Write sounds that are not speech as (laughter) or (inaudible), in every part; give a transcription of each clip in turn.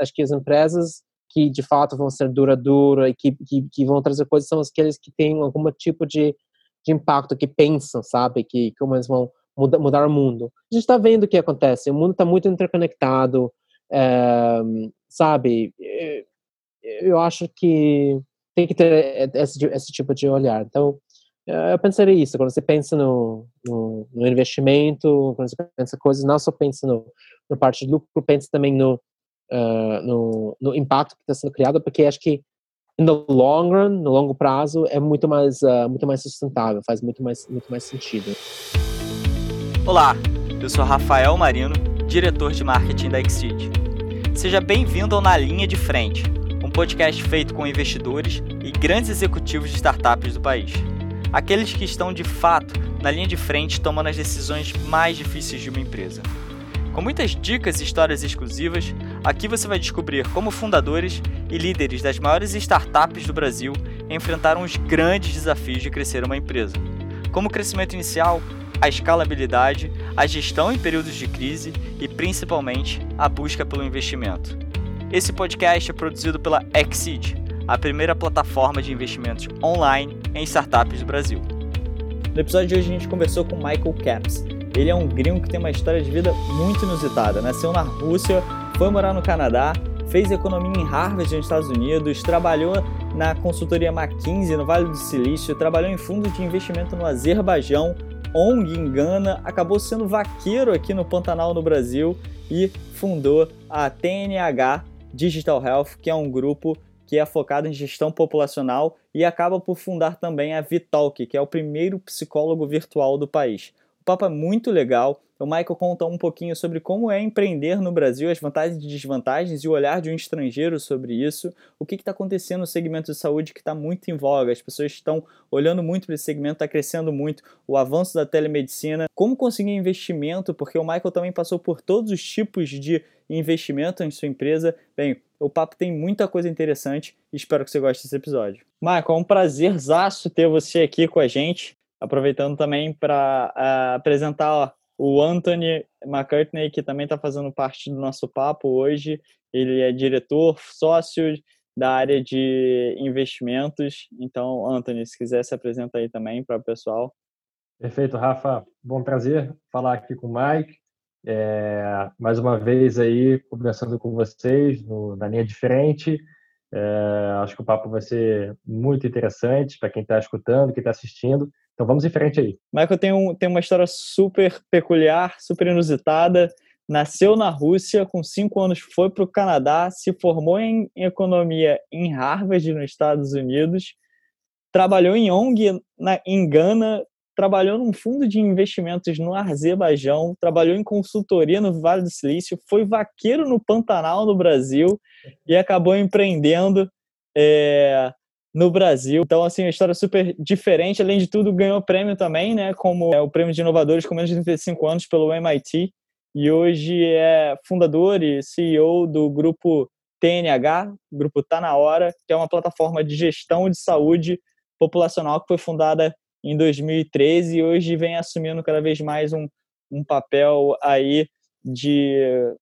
acho que as empresas que de fato vão ser duradouras e que, que, que, vão trazer coisas são aqueles que têm algum tipo de, de impacto, que pensam, sabe, que como eles vão mudar, mudar o mundo. A gente está vendo o que acontece, o mundo está muito interconectado, é, sabe, eh, eu acho que tem que ter esse, esse tipo de olhar. Então, eu pensaria isso, quando você pensa no, no, no investimento, quando você pensa coisas, não só pensa no parte de lucro, pensa também no, uh, no, no, impacto que está sendo criado, porque acho que no long run, no longo prazo, é muito mais, uh, muito mais sustentável, faz muito mais, muito mais sentido. Olá, eu sou Rafael Marino, diretor de marketing da Exceed. Seja bem-vindo ao Na Linha de Frente, um podcast feito com investidores e grandes executivos de startups do país. Aqueles que estão de fato na linha de frente tomando as decisões mais difíceis de uma empresa. Com muitas dicas e histórias exclusivas, aqui você vai descobrir como fundadores e líderes das maiores startups do Brasil enfrentaram os grandes desafios de crescer uma empresa, como o crescimento inicial, a escalabilidade, a gestão em períodos de crise e principalmente a busca pelo investimento. Esse podcast é produzido pela Exceed, a primeira plataforma de investimentos online em startups do Brasil. No episódio de hoje a gente conversou com Michael Caps, ele é um gringo que tem uma história de vida muito inusitada. Nasceu na Rússia, foi morar no Canadá, fez economia em Harvard nos Estados Unidos, trabalhou na consultoria McKinsey no Vale do Silício, trabalhou em fundo de investimento no Azerbaijão, ONG em Gana, acabou sendo vaqueiro aqui no Pantanal no Brasil e fundou a TNH Digital Health, que é um grupo que é focado em gestão populacional e acaba por fundar também a Vitalk, que é o primeiro psicólogo virtual do país. O papo é muito legal. O Michael conta um pouquinho sobre como é empreender no Brasil, as vantagens e desvantagens e o olhar de um estrangeiro sobre isso. O que está acontecendo no segmento de saúde que está muito em voga. As pessoas estão olhando muito para esse segmento, está crescendo muito. O avanço da telemedicina. Como conseguir investimento, porque o Michael também passou por todos os tipos de investimento em sua empresa. Bem, o papo tem muita coisa interessante e espero que você goste desse episódio. Michael, é um prazerzaço ter você aqui com a gente aproveitando também para uh, ah, apresentar o Anthony McCartney, que também está fazendo parte do nosso papo hoje. Ele é diretor, sócio da área de investimentos. Então, Anthony, se quiser se apresenta aí também para o pessoal. Perfeito, Rafa. Bom prazer falar aqui com o Mike. É, mais uma vez aí conversando com vocês no, na linha diferente. É, acho que o papo vai ser muito interessante para quem está escutando, quem está assistindo. Então vamos em frente aí. Michael tem, um, tem uma história super peculiar, super inusitada. Nasceu na Rússia, com cinco anos foi para o Canadá, se formou em economia em Harvard, nos Estados Unidos, trabalhou em ONG na, em Gana, trabalhou num fundo de investimentos no Azerbaijão, trabalhou em consultoria no Vale do Silício, foi vaqueiro no Pantanal, no Brasil, e acabou empreendendo é, no Brasil. Então, assim, uma história super diferente. Além de tudo, ganhou prêmio também, né? Como é o prêmio de inovadores com menos de 35 anos pelo MIT. E hoje é fundador e CEO do grupo TNH, grupo Tá Na Hora, que é uma plataforma de gestão de saúde populacional que foi fundada em 2013 e hoje vem assumindo cada vez mais um, um papel aí de,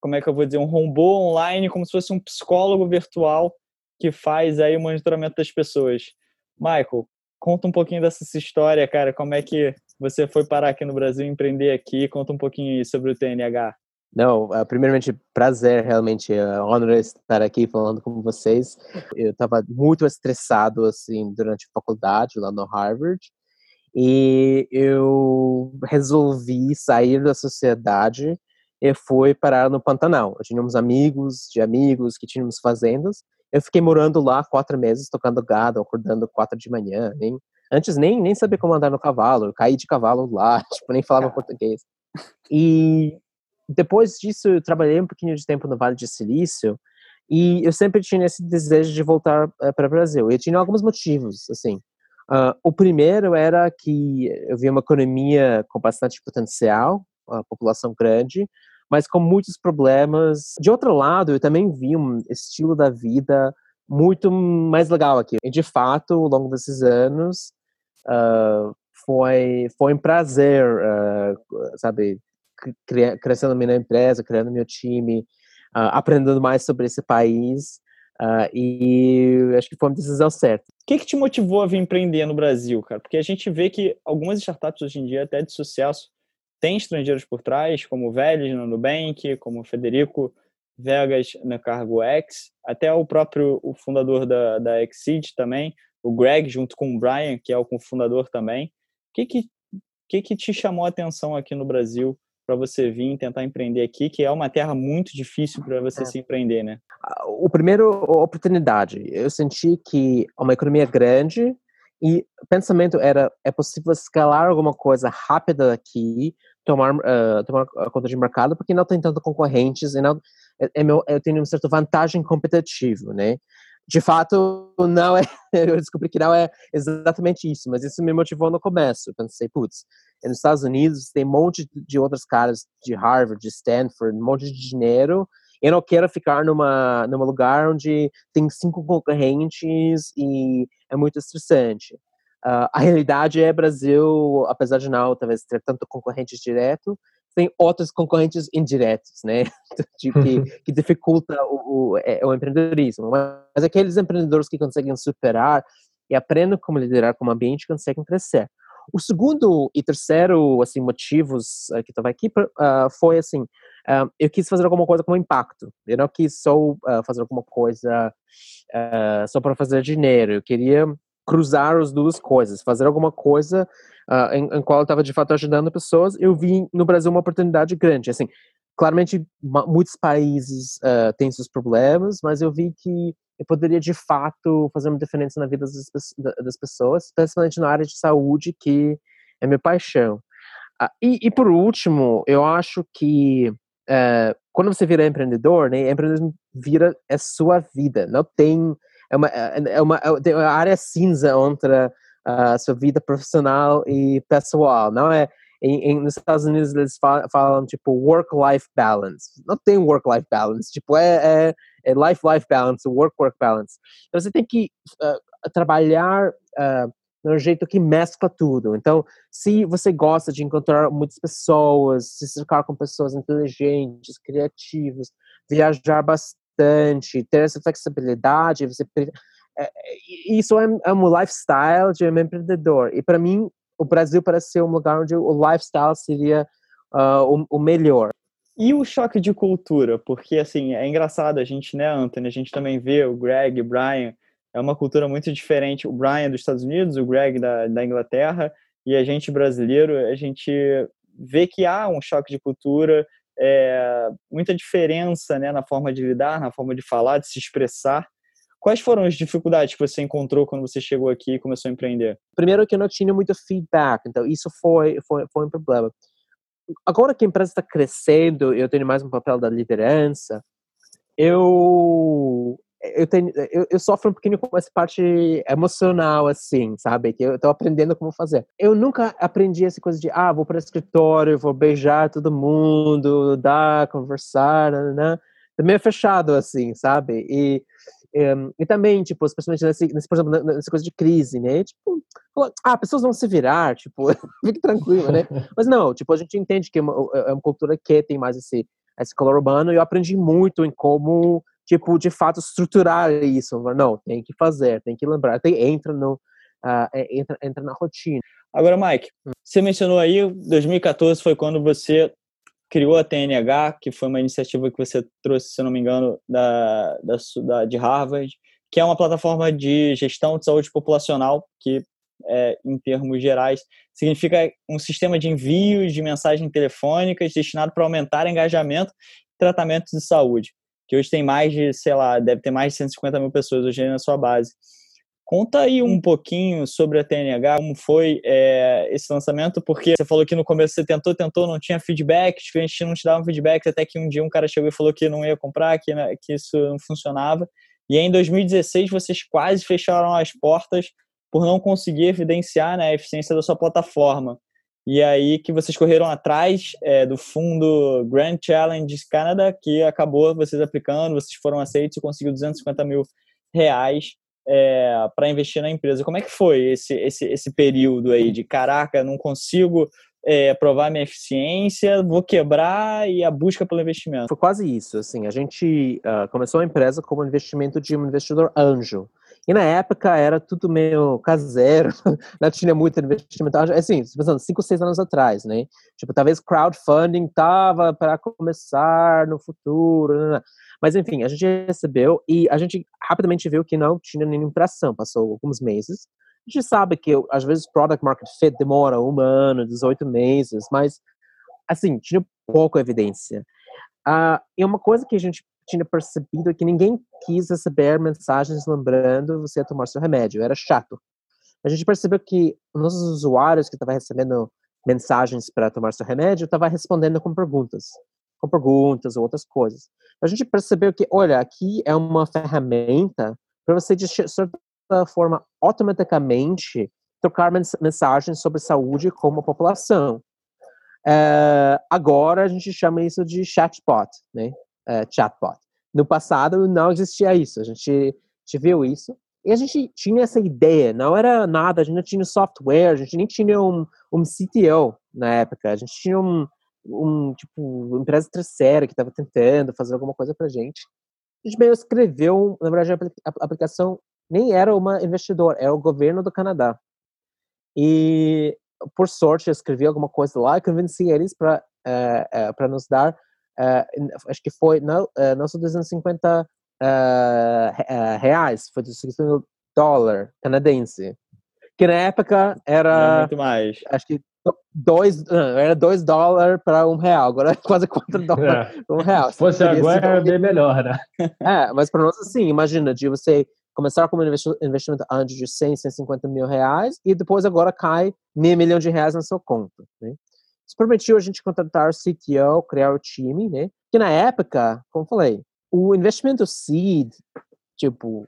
como é que eu vou dizer, um robô online, como se fosse um psicólogo virtual que faz aí o monitoramento das pessoas. Michael, conta um pouquinho dessa história, cara, como é que você foi parar aqui no Brasil, empreender aqui, conta um pouquinho sobre o TNH. Não, uh, primeiramente, prazer realmente, uh, honor estar aqui falando com vocês. Eu estava muito estressado, assim, durante a faculdade, lá no Harvard, e eu resolvi sair da sociedade e fui parar no Pantanal. Eu tinha uns amigos de amigos que tínhamos fazendas, eu fiquei morando lá quatro meses, tocando gado, acordando quatro de manhã. Nem, antes nem, nem sabia como andar no cavalo. Eu caí de cavalo lá, (laughs) tipo, nem falava português. E depois disso, eu trabalhei um pouquinho de tempo no Vale de Silício. E eu sempre tinha esse desejo de voltar uh, eh, para o Brasil. E eu tinha alguns motivos, assim. Uh, o primeiro era que eu via uma economia com bastante potencial, uma população grande, mas com muitos problemas. De outro lado, eu também vi um estilo da vida muito mais legal aqui. E, de fato, ao longo desses anos, uh, foi, foi um prazer, uh, sabe, crescendo minha empresa, criando meu time, aprendendo mais sobre esse país. Uh, e acho que foi uma decisão certa. O que, que te motivou a vir empreender no Brasil, cara? Porque a gente vê que algumas startups hoje em dia, até de sucesso, têm estrangeiros por trás, como o Vélez no Nubank, como o Federico Vegas na Cargo X, até o próprio o fundador da, da Exceed também, o Greg, junto com o Brian, que é o fundador também. O que que, que, que te chamou a atenção aqui no Brasil para você vir tentar empreender aqui, que é uma terra muito difícil para você é. se empreender, né? O primeiro, oportunidade. Eu senti que uma economia grande e o pensamento era, é possível escalar alguma coisa rápida aqui, tomar, uh, tomar conta de mercado, porque não tem tanto concorrentes e não, é, é meu, eu tenho uma certa vantagem competitiva, né? De fato, não é, (laughs) eu descobri que não é exatamente isso, mas isso me motivou no começo. Pensei, putz, nos Estados Unidos tem um monte de outros caras de Harvard, de Stanford, um monte de dinheiro. Eu não quero ficar numa, numa lugar onde tem cinco concorrentes e é muito estressante. Uh, a realidade é Brasil, apesar de não talvez ter tanto concorrentes direto, tem outros concorrentes indiretos, né, (laughs) que, (laughs) que dificulta o, o, é, o, empreendedorismo. Mas aqueles empreendedores que conseguem superar e aprendem como liderar com o ambiente conseguem crescer. O segundo e terceiro assim motivos uh, que estava aqui uh, foi assim, uh, eu quis fazer alguma coisa com impacto. Eu não quis só fazer alguma coisa só para fazer dinheiro. Eu queria cruzar as duas coisas, fazer alguma coisa uh, em, em, qual eu estava de fato ajudando pessoas. Eu vi no Brasil uma oportunidade grande. Assim, claramente muitos países uh, têm seus problemas, mas eu vi que eu poderia de fato fazer uma diferença na vida das, das pessoas, especialmente na área de saúde, que é minha paixão. Uh, e, e, por último, eu acho que uh, quando você vira empreendedor, né, empreendedorismo vira é sua vida. Não tem é uma, é, é uma, é uma área cinza entre a sua vida profissional e pessoal, não é? Em, em, nos Estados Unidos eles falam, falam tipo work-life balance. Não tem work-life balance, tipo é, é, é life-life balance, work-work balance. Então você tem que uh, trabalhar uh, de um jeito que mescla tudo. Então, se você gosta de encontrar muitas pessoas, se cercar com pessoas inteligentes, criativas, viajar bastante bastante, ter essa flexibilidade, você é, isso é, é um lifestyle de um empreendedor. E para mim, o Brasil parece ser um lugar onde o lifestyle seria uh, o, o, melhor. E o choque de cultura? Porque, assim, é engraçado, a gente, né, Anthony, a gente também vê o Greg, o Brian, é uma cultura muito diferente. O Brian dos Estados Unidos, o Greg da, da Inglaterra, e a gente brasileiro, a gente vê que há um choque de cultura, é, muita diferença né, na forma de lidar, na forma de falar, de se expressar. Quais foram as dificuldades que você encontrou quando você chegou aqui e começou a empreender? Primeiro que eu não tinha muito feedback, então isso foi, foi, foi um problema. Agora que a empresa está crescendo, eu tenho mais um papel da liderança, eu eu, tenho, eu, eu, sofro um pouquinho com essa parte emocional, assim, sabe? Que eu tô aprendendo como fazer. Eu nunca aprendi essa coisa de, ah, vou para o escritório, vou beijar todo mundo, dar, conversar, né? Também é fechado, assim, sabe? E, e, e também, tipo, especialmente nesse, nesse, por exemplo, nessa coisa de crise, né? Tipo, ah, pessoas vão se virar, tipo, (laughs) fique tranquilo, né? Mas não, tipo, a gente entende que é uma, é uma cultura que tem mais esse, esse color urbano e eu aprendi muito em como tipo, de fato, estruturar isso. Não, tem que fazer, tem que lembrar. Tem, entra, no, uh, entra, entra na rotina. Agora, Mike, você mencionou aí, 2014 foi quando você criou a TNH, que foi uma iniciativa que você trouxe, se não me engano, da, da, da de Harvard, que é uma plataforma de gestão de saúde populacional, que é, em termos gerais, significa um sistema de envios de mensagens telefônicas destinado para aumentar engajamento e tratamento de saúde que hoje tem mais de, sei lá, deve ter mais de 150 mil pessoas hoje na sua base. Conta aí um pouquinho sobre a TNH, como foi é, esse lançamento, porque você falou que no começo você tentou, tentou, não tinha feedback, os clientes não te davam feedback, até que um dia um cara chegou e falou que não ia comprar, que, né, que isso não funcionava. E aí, em 2016 vocês quase fecharam as portas por não conseguir evidenciar né, a eficiência da sua plataforma. E aí que vocês correram atrás é, do fundo Grand Challenge Canada, que acabou vocês aplicando, vocês foram aceitos e conseguiu 250 mil reais é, para investir na empresa. Como é que foi esse, esse, esse período aí de caraca, não consigo é, provar minha eficiência, vou quebrar e a busca pelo investimento. Foi quase isso. Assim, a gente uh, começou a empresa como investimento de um investidor anjo. E na época era tudo meio caseiro, (laughs) não tinha muito investimento. Assim, pensando, cinco, seis anos atrás, né? Tipo, talvez crowdfunding tava para começar no futuro. Né, né, né. Mas enfim, a gente recebeu e a gente rapidamente viu que não tinha nenhuma impressão. Passou alguns meses. A gente sabe que às vezes product market fit demora um ano, 18 meses, mas assim, tinha pouca evidência. Uh, e uma coisa que a gente tinha percebido é que ninguém quis receber mensagens lembrando você a tomar seu remédio, era chato. A gente percebeu que nossos usuários que estavam recebendo mensagens para tomar seu remédio estavam respondendo com perguntas, com perguntas ou outras coisas. A gente percebeu que, olha, aqui é uma ferramenta para você, de certa forma, automaticamente trocar mensagens sobre saúde com a população. Uh, agora a gente chama isso de chatbot, né? Uh, chatbot. No passado não existia isso, a gente, a gente viu isso e a gente tinha essa ideia, não era nada, a gente não tinha software, a gente nem tinha um, um CTO na época, a gente tinha um, um tipo, empresa terceira que estava tentando fazer alguma coisa pra gente. A gente meio escreveu, na verdade, a aplicação nem era uma investidor, era o governo do Canadá. E, por sorte, eu escrevi alguma coisa lá e convenci eles para uh, eh, uh, eh, para nos dar uh, acho que foi, não, uh, não são 250 uh, reais, foi 250 dólar canadense. Que na época era. muito mais. Acho que dois, não, era dois dólares para um real, agora é quase quatro dólares (laughs) é. para um real. Se fosse agora, era bem melhor, né? (laughs) É, mas para nós, assim, imagina, de você começar com um investimento antes de 100, 150 mil reais e depois agora cai meio milhão de reais na sua conta. Né? Isso permitiu a gente contratar o CTO, criar o time, né? Que na época, como falei, o investimento seed, tipo,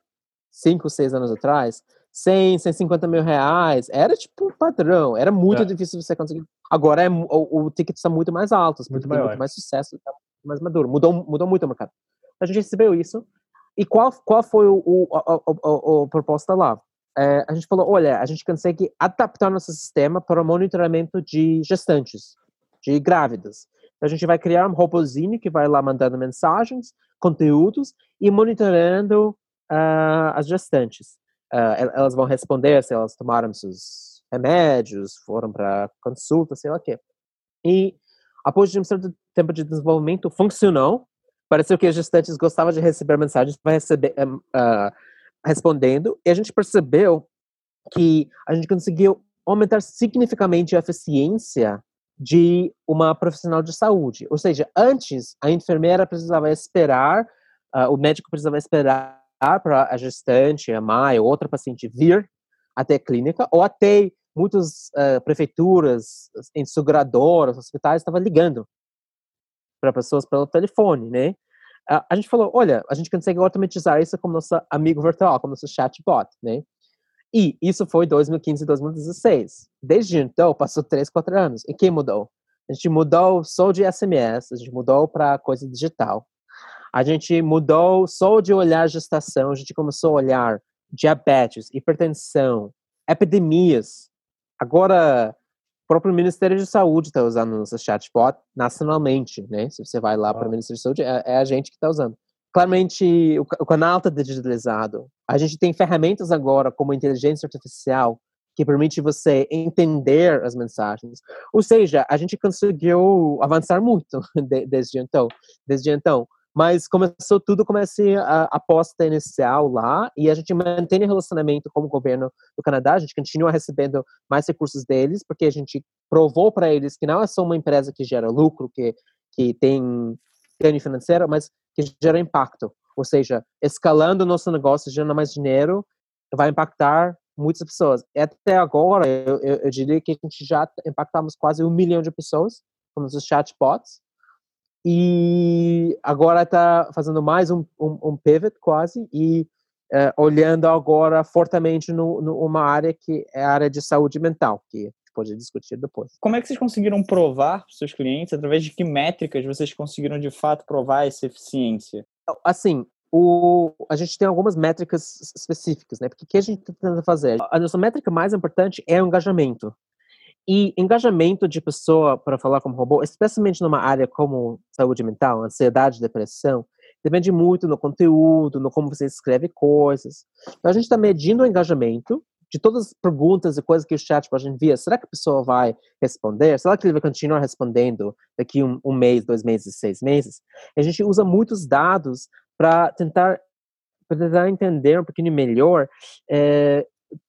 5, 6 anos atrás, 100, 150 mil reais, era tipo padrão, era muito é. difícil você conseguir. Agora é, o, o ticket está muito mais alto, muito, maior. muito mais sucesso, tá mais maduro, mudou, mudou muito o mercado. A gente recebeu isso. E qual, qual foi o, o, a, a, a proposta lá? É, a gente falou, olha, a gente consegue adaptar nosso sistema para o monitoramento de gestantes, de grávidas. Então, a gente vai criar um robôzinho que vai lá mandando mensagens, conteúdos e monitorando uh, as gestantes. Uh, elas vão responder se elas tomaram seus remédios, foram para consulta, sei lá o quê. E após um certo tempo de desenvolvimento, funcionou. Pareceu que as gestantes gostavam de receber mensagens para receber, uh, respondendo, e a gente percebeu que a gente conseguiu aumentar significativamente a eficiência de uma profissional de saúde. Ou seja, antes a enfermeira precisava esperar, uh, o médico precisava esperar para a gestante, a mãe ou outra paciente vir até a clínica, ou até muitas uh, prefeituras, seguradoras, hospitais estavam ligando para pessoas pelo telefone, né? A gente falou, olha, a gente consegue automatizar isso como nosso amigo virtual, como nosso chatbot, né? E isso foi 2015 2016. Desde então, passou 3, 4 anos. E quem mudou? A gente mudou só de SMS, a gente mudou para coisa digital. A gente mudou só de olhar gestação, a gente começou a olhar diabetes, hipertensão, epidemias. Agora, o próprio Ministério de Saúde está usando o nosso chatbot nacionalmente, né? Se você vai lá para o Ministério de Saúde, é, é a gente que está usando. Claramente, o, o canal está digitalizado. A gente tem ferramentas agora, como inteligência artificial, que permite você entender as mensagens. Ou seja, a gente conseguiu avançar muito (laughs) desde então. Desde então. Mas começou tudo com essa aposta inicial lá e a gente mantém relacionamento com o governo do Canadá. A gente continua recebendo mais recursos deles porque a gente provou para eles que não é só uma empresa que gera lucro, que, que tem ganho financeiro, mas que gera impacto. Ou seja, escalando o nosso negócio, gerando mais dinheiro, vai impactar muitas pessoas. E até agora, eu, eu, eu diria que a gente já impactamos quase um milhão de pessoas com os chatbots e agora está fazendo mais um, um, um, pivot quase e uh, olhando agora fortemente numa no, área que é a área de saúde mental, que pode discutir depois. Como é que vocês conseguiram provar para os seus clientes, através de que métricas vocês conseguiram de fato provar essa eficiência? Assim, o, a gente tem algumas métricas específicas, né? Porque o que a gente está tentando fazer? A nossa métrica mais importante é o engajamento. E engajamento de pessoa para falar como robô, especialmente numa área como saúde mental, ansiedade, depressão, depende muito no conteúdo, no como você escreve coisas. Então a gente está medindo o engajamento de todas as perguntas e coisas que o chat pode enviar. Será que a pessoa vai responder? Será que ele vai continuar respondendo daqui um, um mês, dois meses, seis meses? A gente usa muitos dados para tentar tentar entender um pouquinho melhor é,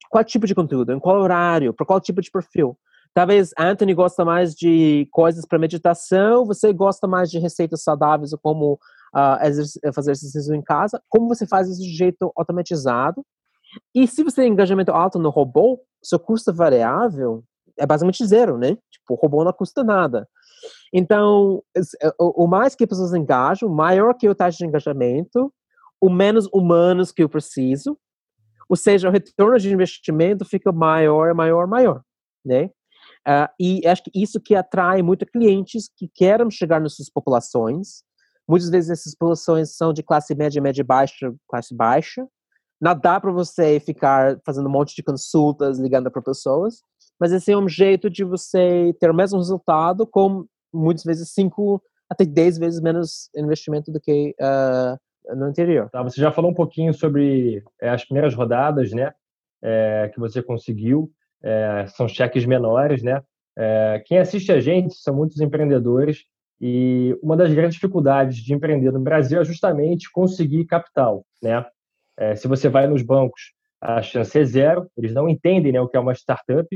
qual tipo de conteúdo, em qual horário, para qual tipo de perfil. Talvez Anthony gosta mais de coisas para meditação, você gosta mais de receitas saudáveis, como uh, fazer exercício em casa. Como você faz isso de jeito automatizado? E se você tem engajamento alto no robô, seu custo variável é basicamente zero, né? Tipo, o robô não custa nada. Então, é, o mais que as pessoas engajam, maior que o taxa de engajamento, o menos humanos que eu preciso, ou seja, o retorno de investimento fica maior, maior, maior, né? Uh, e acho que isso que atrai muito clientes que querem chegar nessas populações. Muitas vezes essas populações são de classe média, média baixa, classe baixa. Não dá para você ficar fazendo um monte de consultas, ligando para pessoas, mas esse é um jeito de você ter o mesmo resultado com muitas vezes cinco até dez vezes menos investimento do que uh, no anterior. Tá, você já falou um pouquinho sobre é, as primeiras rodadas, né, é, que você conseguiu é, são cheques menores, né? É, quem assiste a gente são muitos empreendedores e uma das grandes dificuldades de empreender no Brasil é justamente conseguir capital, né? É, se você vai nos bancos, a chance é zero, eles não entendem né, o que é uma startup,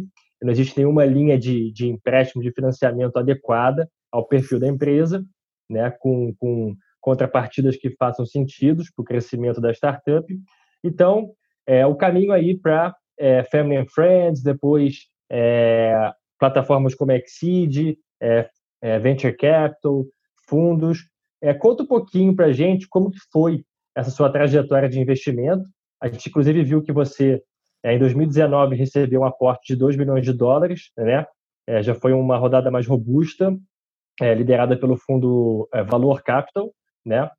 não existe nenhuma linha de, de empréstimo, de financiamento adequada ao perfil da empresa, né, com, com contrapartidas que façam sentido para o crescimento da startup. Então, é, o caminho aí para é, Family and Friends, depois é, plataformas como Exceed, é, é, Venture Capital, fundos. É, conta um pouquinho para a gente como que foi essa sua trajetória de investimento. A gente, inclusive, viu que você, em 2019, recebeu um aporte de 2 milhões de dólares, né? Já foi uma rodada mais robusta, liderada pelo fundo Valor Capital, né?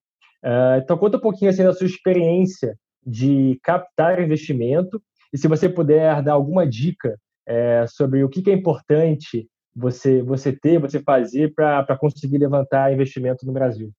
então, conta um pouquinho assim, da sua experiência de captar investimento e se você puder dar alguma dica é, sobre o que, é importante você, você ter, você fazer para conseguir levantar investimento no Brasil.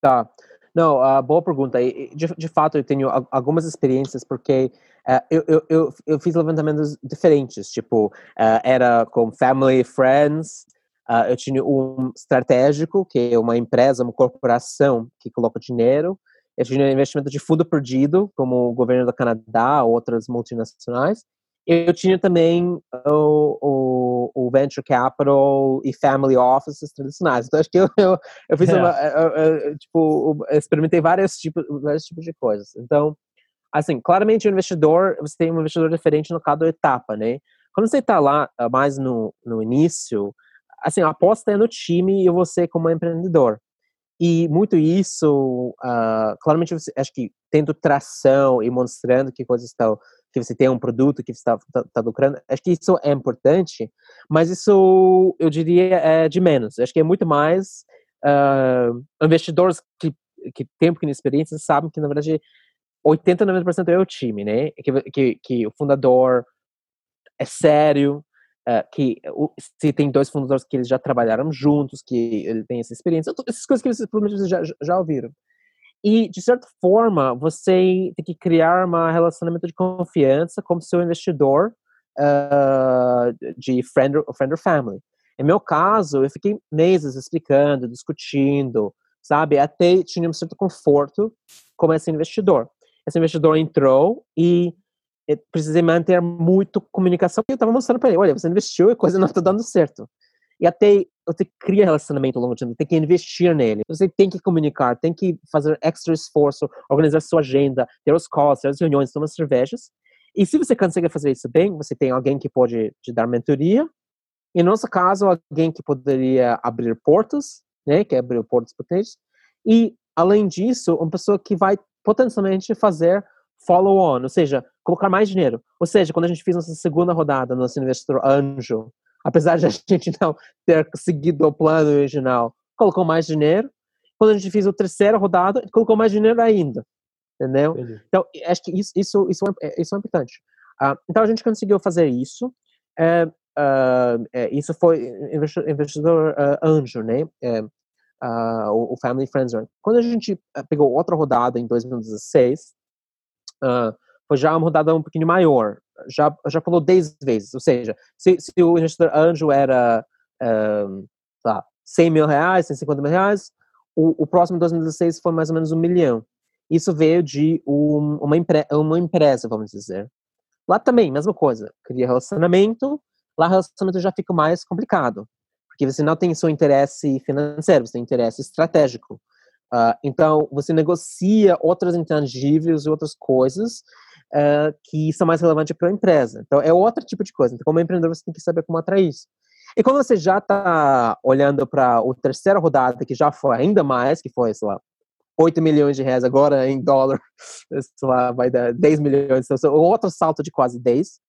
Tá. Não, uh, boa pergunta. De, de fato, eu tenho algumas experiências, porque uh, eu, eu, eu, fiz levantamentos diferentes. Tipo, uh, era com family, friends. Uh, eu tinha um estratégico, que é uma empresa, uma corporação que coloca dinheiro. Eu tinha investimento de fundo perdido, como o governo do Canadá, outras multinacionais. Eu tinha também o, o, o, venture capital e family offices tradicionais. Então acho que eu, (laughs) eu, eu fiz é. uma, eu, eu, tipo, experimentei vários tipos, vários tipos de coisas. Então, assim, claramente o investidor, você tem um investidor diferente no cada etapa, né? Quando você está lá ah, mais no, no início, assim, a aposta é no time e você como empreendedor. E muito isso, uh, claramente, você, acho que tendo tração e mostrando que coisas estão, que você tem um produto que está tá, tá lucrando, acho que isso é importante, mas isso eu diria é de menos. Acho que é muito mais uh, investidores que que têm de experiência sabem que na verdade 80, 90% é o time, né? Que, que, que o fundador é sério, Uh, que se tem dois fundadores que eles já trabalharam juntos, que ele tem essa experiência, essas coisas que vocês provavelmente já, já ouviram. E, de certa forma, você tem que criar um relacionamento de confiança com seu investidor uh, de friend, friend or family. Em meu caso, eu fiquei meses explicando, discutindo, sabe? Até tinha um certo conforto com esse investidor. Esse investidor entrou e precisei manter muito comunicação, eu estava mostrando para ele, olha, você investiu e a coisa não está dando certo. E até você cria relacionamento ao longo do tempo, tem que investir nele. Você tem que comunicar, tem que fazer extra esforço, organizar sua agenda, ter os calls, ter as reuniões, tomar cervejas. E se você consegue fazer isso bem, você tem alguém que pode te dar mentoria. Em nosso caso, alguém que poderia abrir portas, né, que abrir portas potentes. E, além disso, uma pessoa que vai potencialmente fazer follow-on, ou seja, colocar mais dinheiro. Ou seja, quando a gente fez nossa segunda rodada no investidor anjo, apesar de a (laughs) gente não ter seguido o plano original, colocou mais dinheiro. Quando a gente fez a terceira rodada, colocou mais dinheiro ainda. Entendeu? Entendi. Então, acho que isso, isso, isso, é, isso é importante. Uh, então, a gente conseguiu fazer isso. Uh, uh, é, isso foi investidor, uh, anjo, né? É, uh, o, o, Family Friends Quando a gente pegou outra rodada em 2016, foi já uma rodada um pouquinho maior, já já falou 10 vezes, ou seja, se, se o investidor anjo era um, lá, 100 mil reais, 150 mil reais, o, o próximo 2016 foi mais ou menos um milhão. Isso veio de um, uma, empre uma empresa, vamos dizer. Lá também, mesma coisa, cria relacionamento, lá o relacionamento já fica mais complicado, porque você não tem seu interesse financeiro, você tem interesse estratégico. Uh, então, você negocia outras intangíveis e outras coisas uh, que são mais relevantes para a empresa. Então, é outro tipo de coisa. Então, como empreendedor, você tem que saber como atrair isso. E quando você já está olhando para a terceira rodada, que já foi ainda mais, que foi, sei lá, 8 milhões de reais, agora em dólar, (laughs) sei lá, vai dar 10 milhões, então, outro salto de quase 10.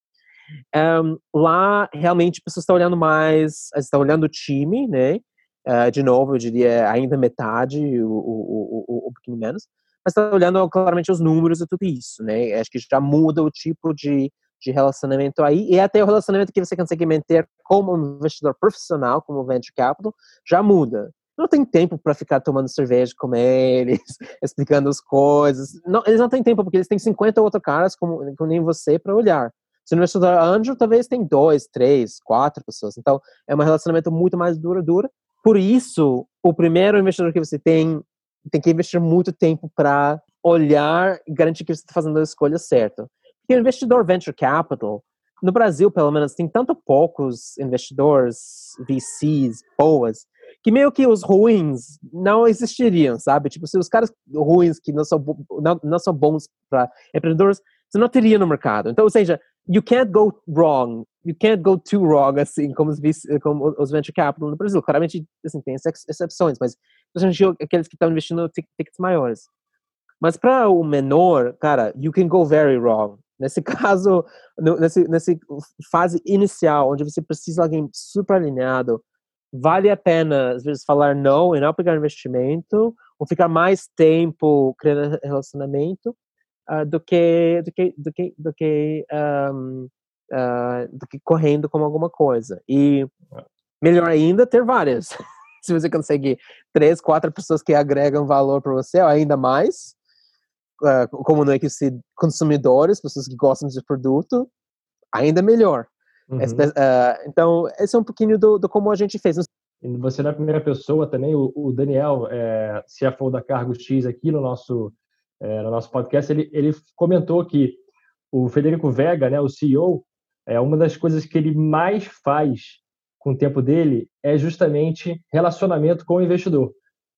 Um, lá, realmente, as pessoas estão olhando mais, estão olhando o time, né? Uh, de novo, eu diria ainda metade, o, o, o, um pouquinho menos. Mas estão olhando claramente os números e tudo isso, né? Acho que já muda o tipo de, de relacionamento aí. E até o relacionamento que você consegue manter como um investidor profissional, como venture capital, já muda não tem tempo para ficar tomando cerveja com eles, (laughs) explicando as coisas. Não, eles não têm tempo porque eles têm 50 outros caras como, como nem você para olhar. Se não estudar anjo, talvez tem dois, três, quatro pessoas. Então, é um relacionamento muito mais duradouro. Por isso, o primeiro investidor que você tem tem que investir muito tempo para olhar e garantir que você está fazendo a escolha certa. Porque o investidor venture capital, no Brasil, pelo menos, tem tanto poucos investidores, VCs, boas, que meio que os ruins não existiriam, sabe? Tipo, se os caras ruins que não são, não, não são bons para empreendedores, você não teria no mercado. Então, ou seja, you can't go wrong, you can't go too wrong, assim, como os, como os venture capital no Brasil. Claramente, assim, tem exceções, mas aqueles que estão investindo tickets maiores. Mas para o menor, cara, you can go very wrong. Nesse (laughs) caso, no, nesse, nesse fase inicial, onde você precisa de alguém super alinhado, vale a pena, às vezes, falar não e não pegar investimento, ou ficar mais tempo criando relacionamento, uh, do que do que do que do que, um, uh, ah, do que correndo como alguma coisa. E melhor ainda ter várias. (laughs) Se você conseguir três, quatro pessoas que agregam valor para você, ainda mais, uh, como não é que se consumidores, pessoas que gostam desse produto, ainda melhor. Uhum. então, esse é um pouquinho do, do como a gente fez. Você na primeira pessoa também, o, o Daniel, é, CFO da Cargo X aqui no nosso é, no nosso podcast, ele, ele comentou que o Federico Vega, né, o CEO, é uma das coisas que ele mais faz com o tempo dele é justamente relacionamento com o investidor.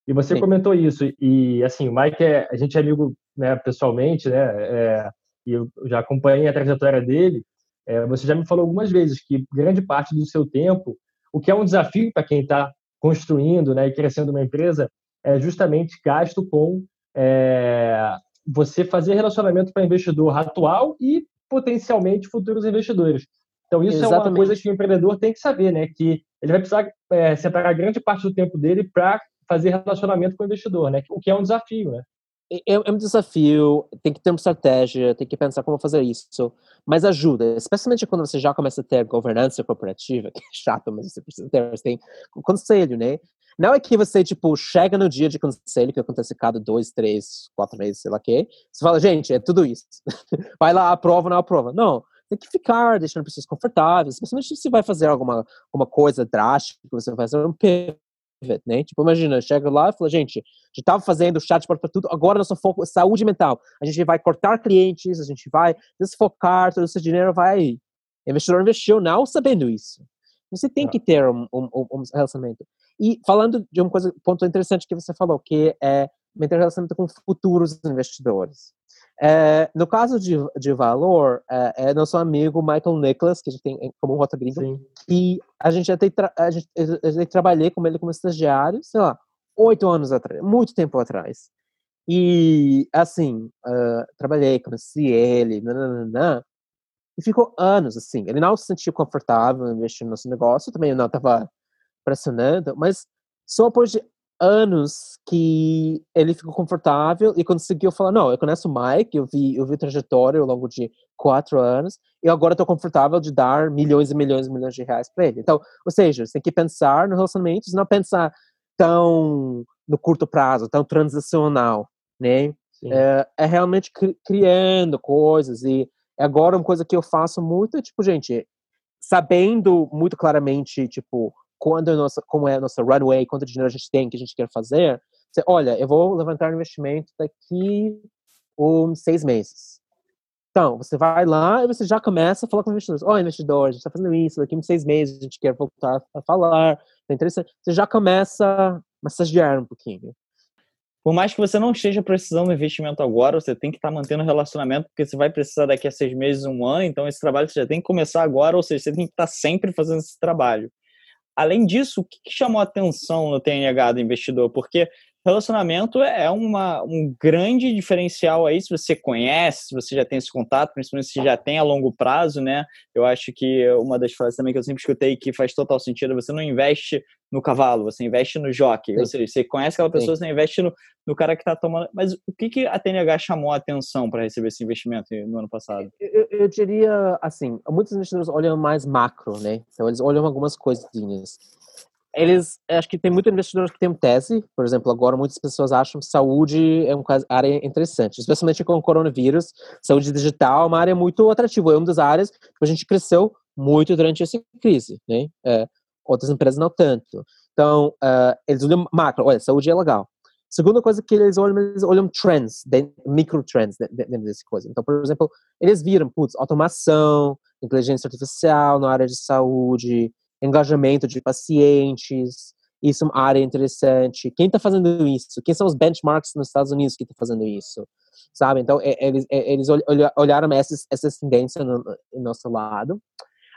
E você Sim. comentou isso e assim, o Mike é, a gente é amigo, né, pessoalmente, né, é, e eu já acompanhei a trajetória dele. É, você já me falou algumas vezes que grande parte do seu tempo, o que é um desafio para quem está construindo, né, e crescendo uma empresa, é justamente gasto com é, você fazer relacionamento para investidor atual e potencialmente futuros investidores. Então isso Exatamente. é uma coisa que o empreendedor tem que saber, né? Que ele vai precisar é, separar grande parte do tempo dele para fazer relacionamento com o investidor, né? O que é um desafio, né? É, é, um desafio, tem que ter uma estratégia, tem que pensar como fazer isso, mas ajuda, especialmente quando você já começa a ter governança corporativa, (laughs) que é chato, mas você precisa ter, você tem conselho, né? Não é que você, tipo, chega no dia de conselho, que acontece cada dois, três, quatro meses, sei lá o quê. Você fala, gente, é tudo isso. (laughs) vai lá, aprova, não aprova. Não, tem que ficar deixando pessoas confortáveis, especialmente se você vai fazer alguma, alguma coisa drástica, você vai fazer um pivot, né? Tipo, imagina, chega lá e fala, gente, a gente estava fazendo chatbot para tudo, agora nosso foco é saúde mental. A gente vai cortar clientes, a gente vai desfocar, todo esse dinheiro vai... O investidor investiu não sabendo isso. Você tem que ter um, um, um relacionamento. E falando de uma coisa, ponto interessante que você falou, que é manter relacionamento com futuros investidores. É, no caso de, de valor, é, é, nosso amigo Michael Nicholas, que a gente tem como rota gringa, que a gente já tem, a gente, a gente trabalhei com ele como estagiário, sei lá, oito anos atrás, muito tempo atrás. E, assim, uh, trabalhei, conheci ele, nananana, e ficou anos, assim. Ele não se sentia confortável investindo no nosso negócio, também não estava pressionando, mas só depois de anos que ele ficou confortável e conseguiu falar, não, eu conheço o Mike, eu vi, eu vi trajetória ao longo de quatro anos e agora estou confortável de dar milhões e milhões e milhões de reais para ele. Então, ou seja, você tem que pensar no relacionamento, não pensar tão no curto prazo, tão transacional, né? É, é, realmente cri criando coisas e agora uma coisa que eu faço muito, tipo, gente, sabendo muito claramente, tipo, quando nossa, como é a nossa runway, quanto dinheiro a gente tem, que a gente quer fazer, você, olha, eu vou levantar um investimento daqui uns seis meses. Então, você vai lá e você já começa a falar com investidores. Ó, oh, investidor, a gente está fazendo isso, daqui uns seis meses a gente quer voltar a falar, é interessante. Você já começa a massagear um pouquinho. Por mais que você não esteja precisando de investimento agora, você tem que estar tá mantendo o relacionamento, porque você vai precisar daqui a seis meses, um ano, então esse trabalho você já tem que começar agora, ou seja, você tem que estar tá sempre fazendo esse trabalho. Além disso, o que, chamou a atenção no TNH do investidor? Porque relacionamento é uma, um grande diferencial aí, se você conhece, se você já tem esse contato, principalmente se já tem a longo prazo, né? Eu acho que uma das frases também que eu sempre escutei que faz total sentido, você não investe no cavalo, você investe no jockey. Sim. Ou seja, você conhece aquela pessoa, Sim. você investe no, no cara que está tomando... Mas o que, que a TNH chamou a atenção para receber esse investimento no ano passado? Eu, eu, diria, assim, muitos investidores olham mais macro, né? Então, eles olham algumas coisinhas eles acho que tem muitos investidores que têm tese, por exemplo, agora muitas pessoas acham que saúde é uma área interessante, especialmente com o coronavírus. Saúde digital é uma área muito atrativa, é uma das áreas que a gente cresceu muito durante essa crise, né? É, outras empresas não tanto. Então, uh, eles olham macro, olha, saúde é legal. Segunda coisa que eles olham, eles olham trends, micro trends dentro dessa coisa. Então, por exemplo, eles viram, putz, automação, inteligência artificial na área de saúde, engajamento de pacientes, isso é uma área interessante. Quem está fazendo isso? Quem são os benchmarks nos Estados Unidos que estão tá fazendo isso? Sabe? Então, eles, eles olharam essas, essas tendências no, no nosso lado.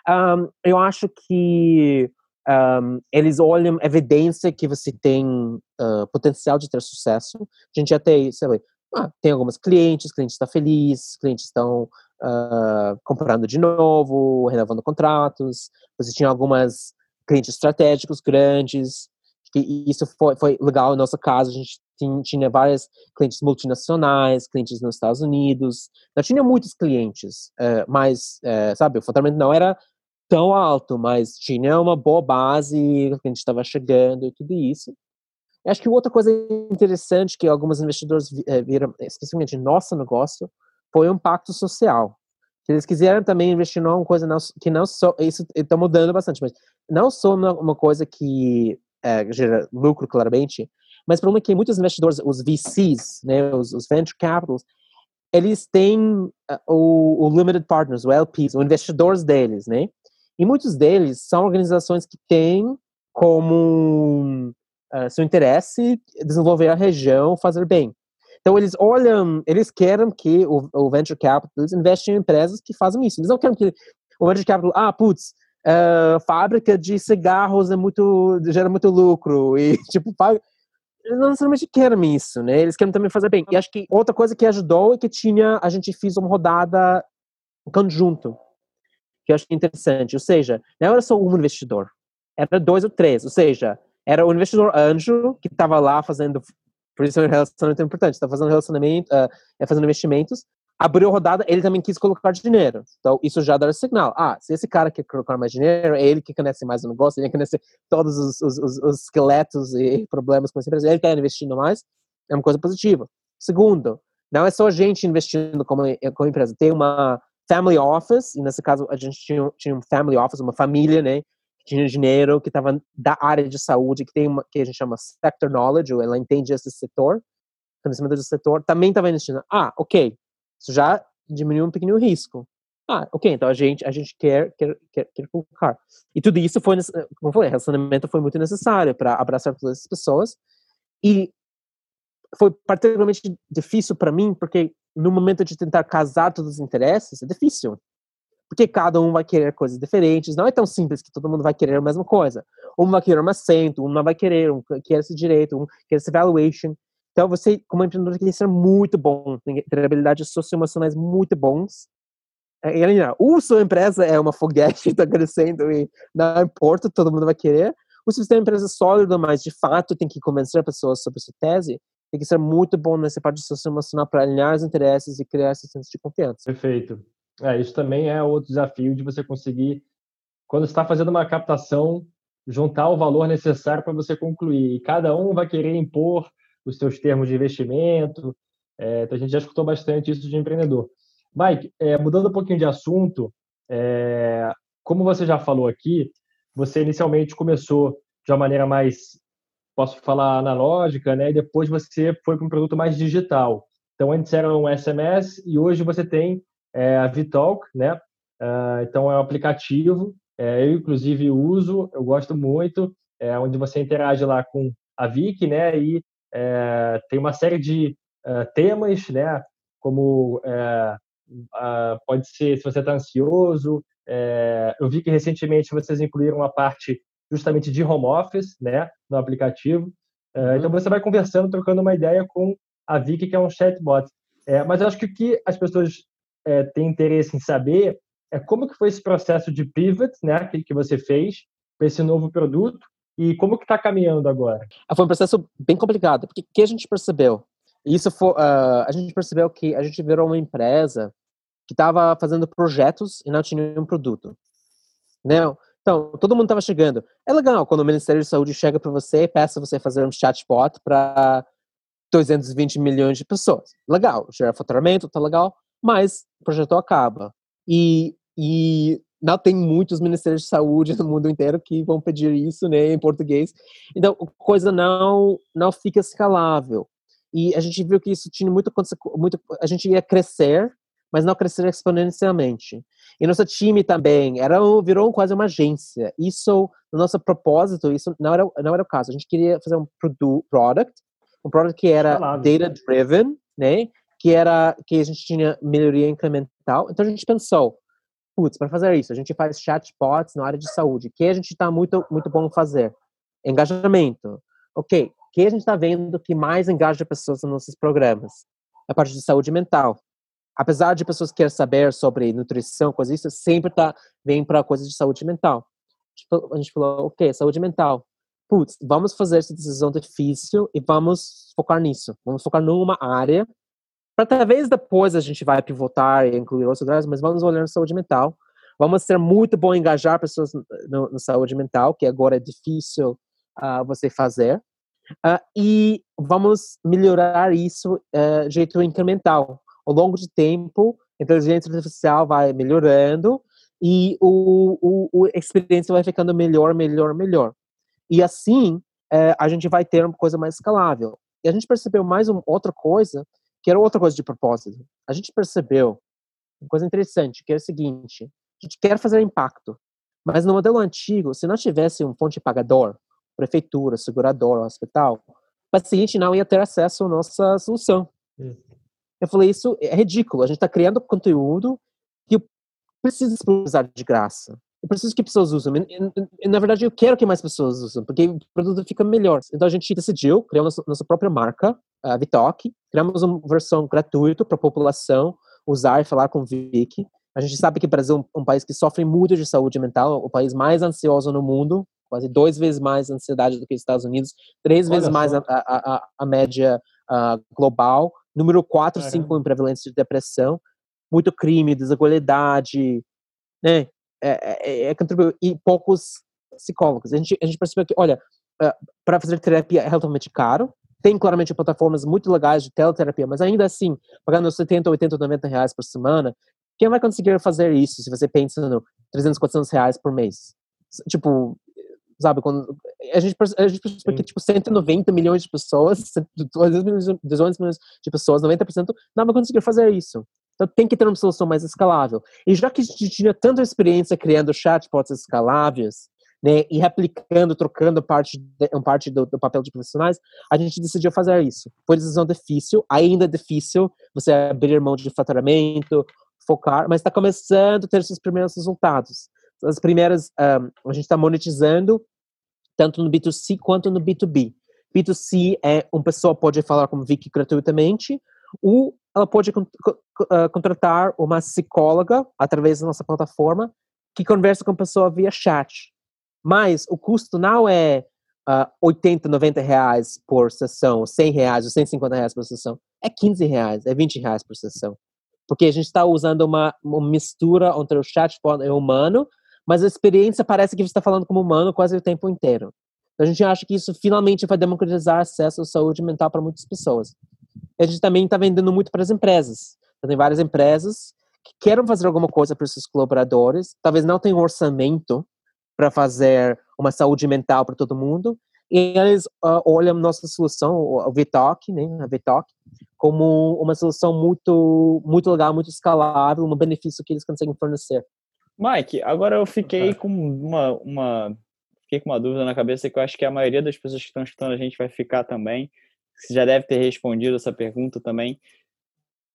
Um, eu acho que um, eles olham evidência que você tem uh, potencial de ter sucesso. A gente já tem, sabe, ah, tem alguns clientes, clientes estão tá felizes, clientes estão uh, comprando de novo, renovando contratos. Você tinha algumas clientes estratégicos grandes, que isso foi, foi legal no nosso caso. A gente tinha, tinha vários clientes multinacionais, clientes nos Estados Unidos. Não tinha muitos clientes, uh, mas, uh, sabe, o faturamento não era tão alto, mas tinha uma boa base, a gente estava chegando e tudo isso. Acho que outra coisa interessante que alguns investidores eh, viram, especialmente no nosso negócio, foi o impacto social. Eles quiseram também investir numa coisa que não só isso está mudando bastante, mas não só uma, coisa que é, gera lucro claramente, mas para uma que muitos investidores, os VCs, né, os, os venture capitals, eles têm uh, o, o, limited partners, o LPs, os investidores deles, né? E muitos deles são organizações que têm como uh, seu interesse desenvolver a região, fazer bem. Então eles olham, eles querem que o, o venture capital investe em empresas que fazem isso. Eles não querem que o venture capital, ah, putz, uh, fábrica de cigarros é muito gera muito lucro e (laughs) tipo eles não necessariamente querem isso, né? Eles querem também fazer bem. E acho que outra coisa que ajudou é que tinha a gente fez uma rodada conjunto que eu acho interessante. Ou seja, não era só um investidor, era dois ou três. Ou seja, era o investidor anjo que estava lá fazendo por isso é um relacionamento importante. Está fazendo relacionamento, uh, é fazendo investimentos. Abriu rodada, ele também quis colocar dinheiro. Então, isso já dá sinal. Ah, se esse cara quer colocar mais dinheiro, é ele que conhece mais o negócio, ele conhece todos os, os, os, os esqueletos e (laughs) problemas com essa empresa, ele está investindo mais, é uma coisa positiva. Segundo, não é só a gente investindo como, como empresa, tem uma family office, e nesse caso a gente tinha, tinha um family office, uma família, né, tinha dinheiro que estava da área de saúde, que tem uma que a gente chama sector knowledge, ou ela entende esse setor, conhecimento do setor, também estava investindo. Ah, ok, isso já diminuiu um pequeno risco. Ah, ok, então a gente a gente quer quer quer, quer colocar. E tudo isso foi, como eu falei, relacionamento foi muito necessário para abraçar todas as pessoas. E foi particularmente difícil para mim, porque no momento de tentar casar todos os interesses, é difícil porque cada um vai querer coisas diferentes. Não é tão simples que todo mundo vai querer a mesma coisa. Um vai querer um assento, um não vai querer, um quer esse direito, um quer esse valuation. Então, você, como empreendedor, tem que ser muito bom, tem que ter habilidades socioemocionais muito bons. É, e, além, ou sua empresa é uma foguete está crescendo e não importa, todo mundo vai querer, o sistema empresa é sólido, mas de fato tem que convencer pessoas sobre sua tese, tem que ser muito bom nessa parte de social emocional para alinhar os interesses e criar esse senso de confiança. Perfeito. É, isso também é outro desafio de você conseguir, quando está fazendo uma captação, juntar o valor necessário para você concluir. E cada um vai querer impor os seus termos de investimento. É, então a gente já escutou bastante isso de empreendedor. Mike, é, mudando um pouquinho de assunto, é, como você já falou aqui, você inicialmente começou de uma maneira mais, posso falar, analógica, né? E depois você foi para um produto mais digital. Então, antes era um SMS e hoje você tem é, a Vitalk, né? Uh, então, é um aplicativo. É, eu, inclusive, uso, eu gosto muito, é, onde você interage lá com a Vic, né? E é, tem uma série de uh, temas, né? Como pode ser se você está ansioso, é, eu vi que recentemente vocês incluíram uma parte justamente de home office, né, no aplicativo. É, uhum. Então você vai conversando, trocando uma ideia com a Vicky, que é um chatbot. É, mas eu acho que o que as pessoas é, têm interesse em saber é como que foi esse processo de pivot, né, que, que você fez para esse novo produto e como que está caminhando agora. Ah, foi um processo bem complicado, porque que a gente percebeu? Isso foi, uh, a gente percebeu que a gente virou uma empresa que estava fazendo projetos e não tinha um produto. Né? Então, todo mundo estava chegando. É legal quando o Ministério da Saúde chega para você e peça você fazer um chatbot para 220 milhões de pessoas. Legal, gera faturamento, tá legal, mas o projeto acaba. E, e não tem muitos ministérios de saúde (laughs) no mundo inteiro que vão pedir isso, né, em português. Então, a coisa não não fica escalável. E a gente viu que isso tinha muito, muito a gente ia crescer mas não crescer exponencialmente. E nosso time também era virou quase uma agência. Isso, no nosso propósito, isso não era, não era o caso. A gente queria fazer um product, um product que era data driven, né? Que era que a gente tinha melhoria incremental. Então a gente pensou, putz, para fazer isso, a gente faz chatbots na área de saúde, que a gente está muito muito bom fazer. Engajamento. OK, que a gente está vendo que mais engaja pessoas nos nossos programas? A parte de saúde mental apesar de pessoas querem saber sobre nutrição, coisas isso, sempre tá vem para coisas de saúde mental. A gente falou, ok, saúde mental. Putz, vamos fazer essa decisão difícil e vamos focar nisso. Vamos focar numa área para talvez depois a gente vai pivotar e incluir outras áreas, mas vamos olhar na saúde mental. Vamos ser muito bom em engajar pessoas na saúde mental, que agora é difícil uh, você fazer. Uh, e vamos melhorar isso uh, de jeito incremental ao longo de tempo, a inteligência artificial vai melhorando e o, o, o experiência vai ficando melhor, melhor, melhor. E assim, é, a gente vai ter uma coisa mais escalável. E a gente percebeu mais uma outra coisa, que era outra coisa de propósito. A gente percebeu uma coisa interessante, que é o seguinte, a gente quer fazer impacto, mas no modelo antigo, se não tivesse um fonte pagador, prefeitura, seguradora, hospital, o paciente não ia ter acesso à nossa solução. Hum. Eu falei, isso é ridículo. A gente está criando conteúdo que precisa disponibilizar de graça. Preciso que pessoas usem. Na verdade, eu quero que mais pessoas usem, porque o produto fica melhor. Então, a gente decidiu criar nossa, nossa própria marca, a Vitalk. Criamos uma versão gratuita para a população usar e falar com o Vic. A gente sabe que o Brasil é um país que sofre muito de saúde mental, o país mais ansioso no mundo, quase duas vezes mais ansiedade do que os Estados Unidos, três Olha vezes só. mais a, a, a, a média uh, global. Número 4, 5 em prevalência de depressão. Muito crime, desigualdade, né? É, é, é, e poucos psicólogos. A gente, a gente percebeu que, olha, uh, para fazer terapia é relativamente caro. Tem claramente plataformas muito legais de teleterapia, mas ainda assim, pagando 70, 80, 90 reais por semana, quem vai conseguir fazer isso se você pensa no 300, 400 reais por mês? Tipo, sabe? Quando a gente, a gente percebe que, tipo, 190 milhões de pessoas, 200 milhões de pessoas, 90%, não vai conseguir fazer isso. Então tem que ter uma solução mais escalável. E já que a gente tinha tanta experiência criando chatbots escaláveis, né, e replicando, trocando parte, de, parte do, do, papel de profissionais, a gente decidiu fazer isso. Foi decisão difícil, ainda é difícil você abrir mão de faturamento, focar, mas está começando a ter seus primeiros resultados as primeiras, um, a gente está monetizando tanto no B2C quanto no B2B. B2C é uma pessoa pode falar com o Vicky gratuitamente, ou ela pode uh, contratar uma psicóloga através da nossa plataforma que conversa com a pessoa via chat. Mas o custo não é uh, 80, 90 reais por sessão, 100 reais ou 150 reais por sessão. É 15 reais, é 20 reais por sessão. Porque a gente está usando uma, uma mistura entre o chatbot e o humano, mas a experiência parece que você está falando como humano quase o tempo inteiro. Então, a gente acha que isso finalmente vai democratizar acesso à saúde mental para muitas pessoas. A gente também está vendendo muito para as empresas. Então, tem várias empresas que querem fazer alguma coisa para os seus colaboradores, talvez não tenham orçamento para fazer uma saúde mental para todo mundo, e eles uh, olham nossa solução, o VTalk, né, a VTalk, como uma solução muito, muito legal, muito escalável, um benefício que eles conseguem fornecer. Mike, agora eu fiquei com uma, uma, fiquei com uma dúvida na cabeça que eu acho que a maioria das pessoas que estão escutando a gente vai ficar também. Você já deve ter respondido essa pergunta também.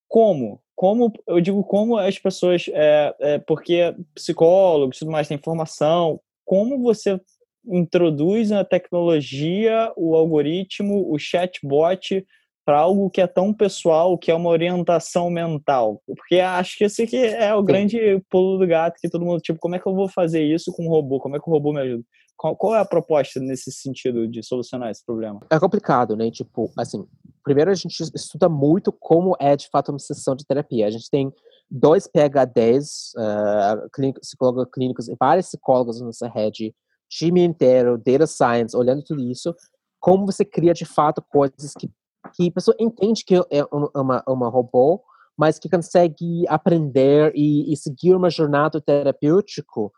Como? Como eu digo como as pessoas, é, é porque psicólogos, tudo mais tem informação. Como você introduz a tecnologia, o algoritmo, o chatbot para algo que é tão pessoal, que é uma orientação mental. Porque acho que esse é o grande pulo do gato que todo mundo, tipo, como é que eu vou fazer isso com um robô? Como é que o robô me ajuda? Qual, qual é a proposta nesse sentido de solucionar esse problema? É complicado, né? Tipo, assim, primeiro a gente estuda muito como é de fato uma sessão de terapia. A gente tem dois PhDs, uh, psicólogos clínicos e vários psicólogos na nossa rede, time inteiro, data science, olhando tudo isso, como você cria de fato coisas que que a pessoa entende que é uma, uma robô, mas que consegue aprender e, e seguir uma jornada terapêutica uh,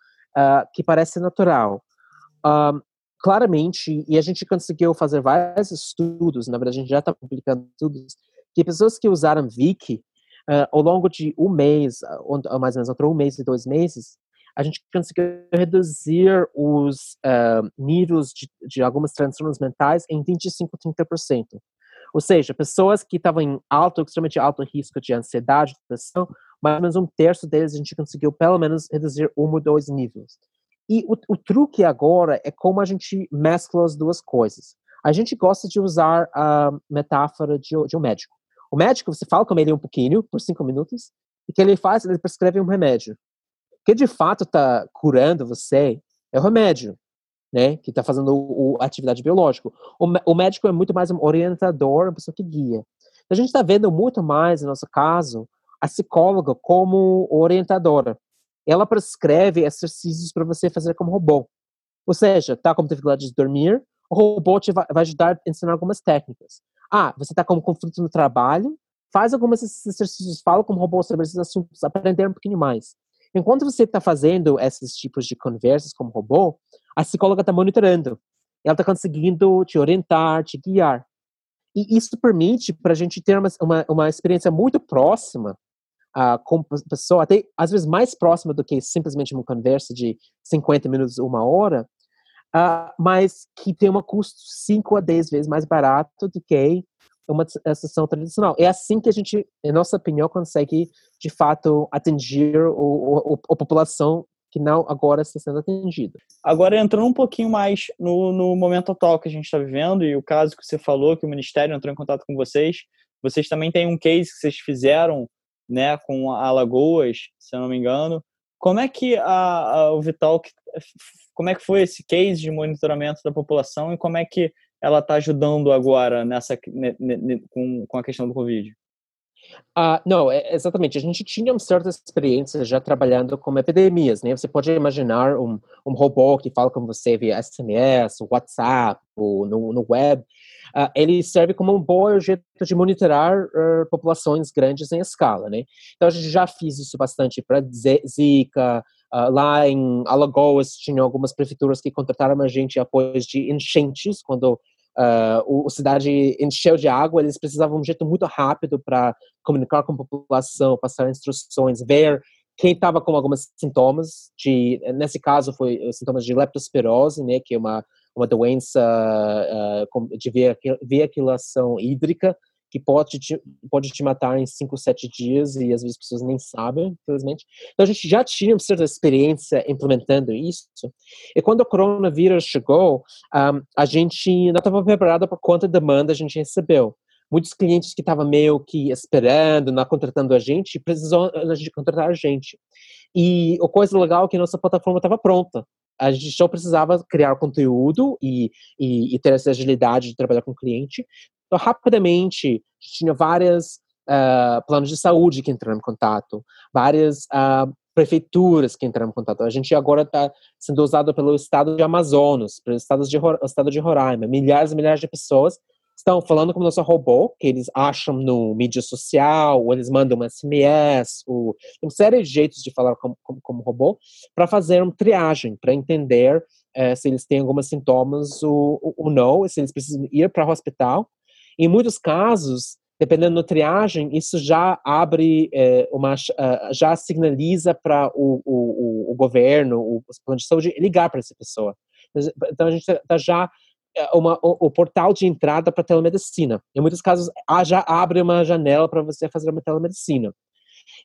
que parece natural. Claramente, e a gente conseguiu fazer vários estudos, na verdade a gente já está publicando estudos, que pessoas que usaram Viki uh, ao longo de um mês, ou mais ou menos entre um mês e dois meses, a gente conseguiu reduzir os uh, níveis de, de algumas transtornos mentais em 25 a 30%. Ou seja, pessoas que estavam em alto, extremamente alto risco de ansiedade, depressão, mais ou menos um terço deles a gente conseguiu pelo menos reduzir um ou dois níveis. E o, o truque agora é como a gente mescla as duas coisas. A gente gosta de usar a metáfora de, de um médico. O médico, você fala com ele um pouquinho, por cinco minutos, e o que ele faz? Ele prescreve um remédio. O que de fato está curando você é o remédio né, que está fazendo o, atividade biológica. O, o, médico é muito mais um orientador, uma pessoa que guia. A gente está vendo muito mais, no nosso caso, a psicóloga como orientadora. Ela prescreve exercícios para você fazer como robô. Ou seja, tá com dificuldade de dormir, o robô te vai, ajudar a ensinar algumas técnicas. Ah, você está com conflito no trabalho, faz alguns exercícios, fala como robô sobre esses assuntos, aprender um pouquinho mais. Enquanto você está fazendo esses tipos de conversas como robô, a psicóloga está monitorando. Ela está conseguindo te orientar, te guiar. E isso permite para a gente ter uma, uma, uma, experiência muito próxima uh, com pessoa, até às vezes mais próxima do que simplesmente uma conversa de 50 minutos, uma hora, uh, mas que tem um custo 5 a 10 vezes mais barato do que uma sessão tradicional. É assim que a gente, em nossa opinião, consegue, de fato, atingir o, o, a população que não agora está sendo atendido. Agora, entrando um pouquinho mais no, no momento atual que a gente está vivendo e o caso que você falou, que o Ministério entrou em contato com vocês, vocês também têm um case que vocês fizeram né, com a Alagoas, se eu não me engano. Como é que a, a, o Vital, como é que foi esse case de monitoramento da população e como é que ela está ajudando agora nessa com, com a questão do Covid? Ah, não, é, exatamente. A gente tinha uma certa experiência já trabalhando com epidemias, né? Você pode imaginar um, um robô que fala com você via SMS, WhatsApp, ou no, no web. Uh, ele serve como um bom jeito de monitorar uh, populações grandes em escala, né? Então a gente já fez isso bastante para Zika. Uh, lá em Alagoas tinha algumas prefeituras que contrataram a gente após de enchentes, quando uh, o, a cidade encheu de água, eles precisavam de um jeito muito rápido para comunicar com a população, passar instruções, ver quem estava com alguns sintomas de nesse caso foi sintomas de leptospirose né que é uma uma doença uh, de veiaculação hídrica que pode te, pode te matar em 5, 7 dias e às vezes as pessoas nem sabem, infelizmente. Então a gente já tinha uma certa experiência implementando isso. E quando o coronavírus chegou, um, a gente não estava preparado para quanta demanda a gente recebeu. Muitos clientes que estavam meio que esperando, não contratando a gente, precisou a gente contratar a gente. E a coisa legal é que nossa plataforma estava pronta. A gente só precisava criar conteúdo e, e, e ter essa agilidade de trabalhar com o cliente. Então, rapidamente, tinha várias uh, planos de saúde que entraram em contato, várias uh, prefeituras que entraram em contato. A gente agora está sendo usado pelo estado de Amazonas, pelo estado de, estado de Roraima. Milhares e milhares de pessoas estão falando com o nosso robô, que eles acham no mídia social, ou eles mandam um SMS, ou uma série de jeitos de falar como, como, como robô, para fazer uma triagem, para entender é, se eles têm alguns sintomas ou, ou não, se eles precisam ir para o hospital. Em muitos casos, dependendo da triagem, isso já abre é, uma, já sinaliza para o, o, o, governo, o plano de saúde, ligar para essa pessoa. Então a gente está já é, uma, o, o, portal de entrada para telemedicina. Em muitos casos, já abre uma janela para você fazer uma telemedicina.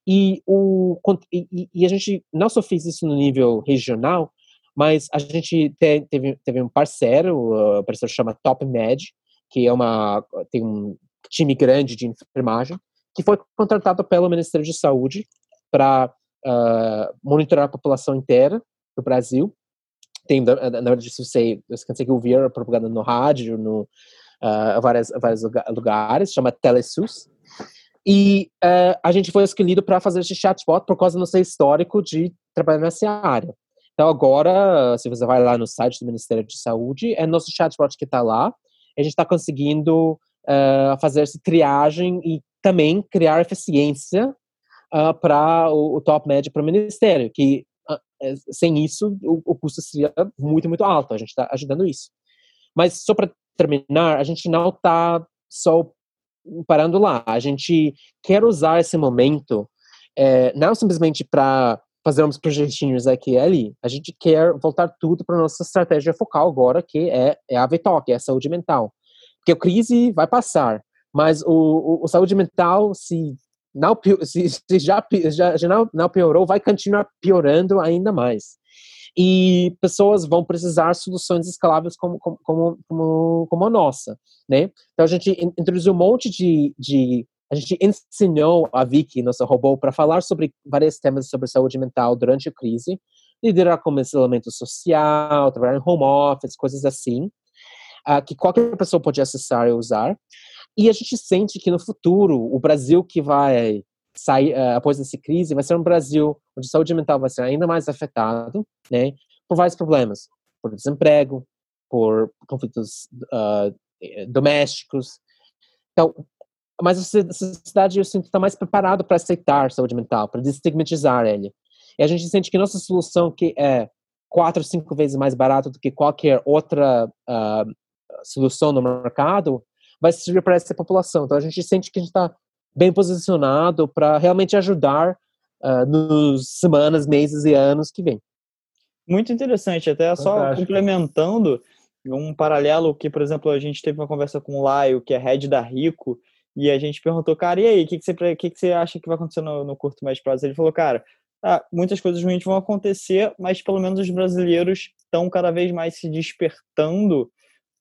E, o, e, e, a gente não só fez isso no nível regional, mas a gente te, teve, teve um parceiro, o parceiro chama TopMed, que é uma, tem um time grande de enfermagem, que foi contratado pelo Ministério de Saúde para uh, monitorar a população inteira do Brasil tem, na verdade, se você, consegue ouvir a propaganda no rádio, no uh, várias, vários lugares, chama Telesus. E uh, a gente foi escolhido para fazer esse chatbot por causa do nosso histórico de trabalhar nessa área. Então, agora, se você vai lá no site do Ministério de Saúde, é nosso chatbot que está lá. A gente está conseguindo uh, fazer essa triagem e também criar eficiência uh, para o, o, top médio para o Ministério, que é, sem isso o, o custo seria muito, muito alto. A gente está ajudando isso. Mas só para terminar, a gente não está só parando lá. A gente quer usar esse momento é, não simplesmente para fazer uns projetinhos aqui e ali. A gente quer voltar tudo para nossa estratégia focal agora, que é, é a VTOC, é a saúde mental. Porque a crise vai passar, mas o, o, o saúde mental, se não, se, se já, já, já não, não piorou, vai continuar piorando ainda mais. E pessoas vão precisar soluções escaláveis como, como, como, como a nossa, né? Então a gente introduziu um monte de, de a gente ensinou a Vicky, nosso robô, para falar sobre vários temas sobre saúde mental durante a crise, liderar como isolamento social, trabalhar em home office, coisas assim, uh, que qualquer pessoa pode acessar e usar. E a gente sente que no futuro, o Brasil que vai sair uh, após essa crise vai ser um Brasil onde a saúde mental vai ser ainda mais afetado, né, por vários problemas, por desemprego, por conflitos uh, domésticos. Então, mas a sociedade eu sinto está mais preparado para aceitar saúde mental, para desestigmatizar ele. E a gente sente que nossa solução que é quatro, cinco vezes mais barato do que qualquer outra uh, solução no mercado vai servir para essa população. Então a gente sente que a gente está bem posicionado para realmente ajudar uh, nos semanas, meses e anos que vem. Muito interessante, até Fantástico. só complementando um paralelo que, por exemplo, a gente teve uma conversa com o Laio, que é head da Rico, e a gente perguntou, cara, e aí, o que, que, você, que, que você acha que vai acontecer no, no curto mais prazo? Ele falou, cara, ah, muitas coisas ruins vão acontecer, mas pelo menos os brasileiros estão cada vez mais se despertando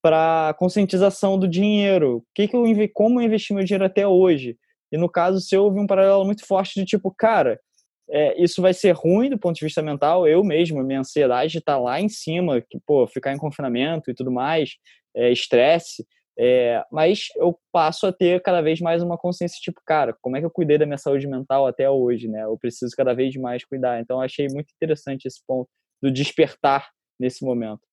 para conscientização do dinheiro. Que que eu, como eu investi meu dinheiro até hoje? E no caso seu, houve um paralelo muito forte de tipo, cara, é, isso vai ser ruim do ponto de vista mental. Eu mesmo, minha ansiedade está lá em cima, que, pô, ficar em confinamento e tudo mais, é, estresse. É, mas eu passo a ter cada vez mais uma consciência, tipo, cara, como é que eu cuidei da minha saúde mental até hoje, né? Eu preciso cada vez mais cuidar. Então, achei muito interessante esse ponto do despertar nesse momento.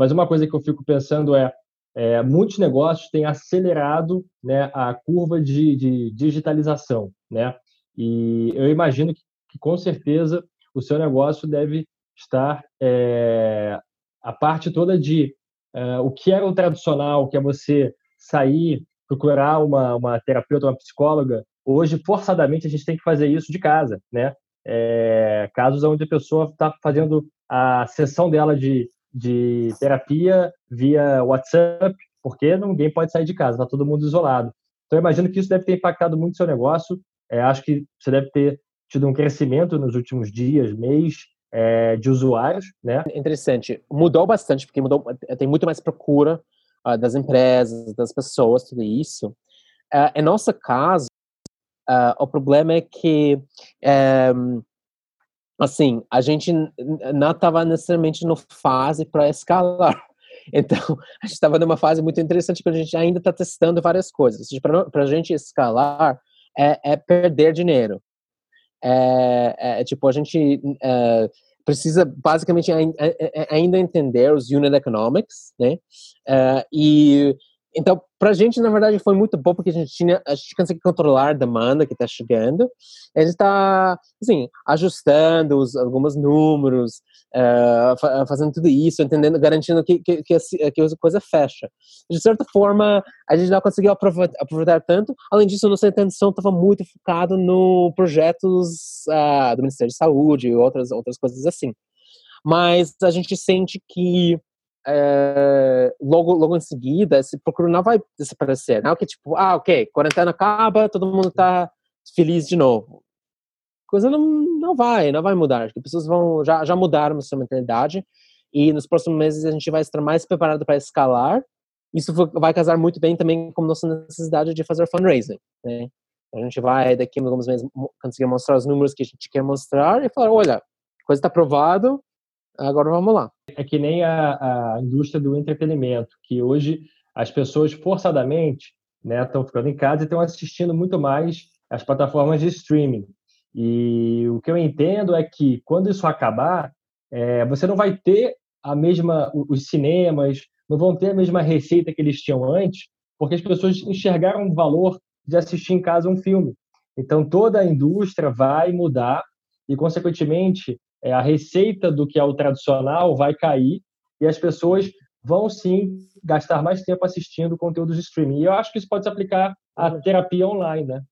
Mas uma coisa que eu fico pensando é, é muitos negócios têm acelerado né, a curva de, de digitalização, né? E eu imagino que, que, com certeza o seu negócio deve estar é, a parte toda de é, o que era o tradicional, que é você sair, procurar uma, uma terapeuta, uma psicóloga. Hoje, forçadamente, a gente tem que fazer isso de casa, né? É, casos onde a pessoa está fazendo a sessão dela de de terapia via WhatsApp, porque ninguém pode sair de casa, está todo mundo isolado. Então, eu imagino que isso deve ter impactado muito o seu negócio. É, acho que você deve ter tido um crescimento nos últimos dias, mês, é, de usuários, né? Interessante. Mudou bastante, porque mudou, tem muito mais procura uh, das empresas, das pessoas, tudo isso. Uh, em nosso caso, uh, o problema é que um, assim, a gente não estava necessariamente no fase para escalar. (laughs) Então, a gente estava numa fase muito interessante que a gente ainda está testando várias coisas. Para a gente escalar, é, é perder dinheiro. É, é, tipo, a gente é, precisa basicamente é, é, ainda entender os unit economics, né? e então, para a gente, na verdade, foi muito bom porque a gente tinha, a gente consegue controlar a demanda que está chegando. A gente está, assim, ajustando os, alguns números, uh, fazendo tudo isso, entendendo, garantindo que, que, que, a, que a coisa fecha. De certa forma, a gente não conseguiu aproveitar, aproveitar tanto. Além disso, nossa intenção estava muito focada no projetos uh, do Ministério de Saúde e outras, outras coisas assim. Mas a gente sente que é, logo, logo em seguida, esse procuro não vai desaparecer. Não é que tipo, ah, ok, quarentena acaba, todo mundo está feliz de novo. Coisa não, não vai, não vai mudar. As pessoas vão já, já mudaram a sua mentalidade e nos próximos meses a gente vai estar mais preparado para escalar. Isso vai casar muito bem também com nossa necessidade de fazer fundraising. Né? A gente vai daqui a alguns meses conseguir mostrar os números que a gente quer mostrar e falar, olha, coisa está aprovado, agora vamos lá. É que nem a, a indústria do entretenimento, que hoje as pessoas forçadamente né, estão ficando em casa e estão assistindo muito mais as plataformas de streaming. E o que eu entendo é que quando isso acabar, é, você não vai ter a mesma, os cinemas não vão ter a mesma receita que eles tinham antes, porque as pessoas enxergaram o valor de assistir em casa um filme. Então toda a indústria vai mudar e, consequentemente, é, a receita do que é o tradicional vai cair e as pessoas vão sim gastar mais tempo assistindo conteúdos de streaming. E eu acho que isso pode se aplicar à terapia online, né?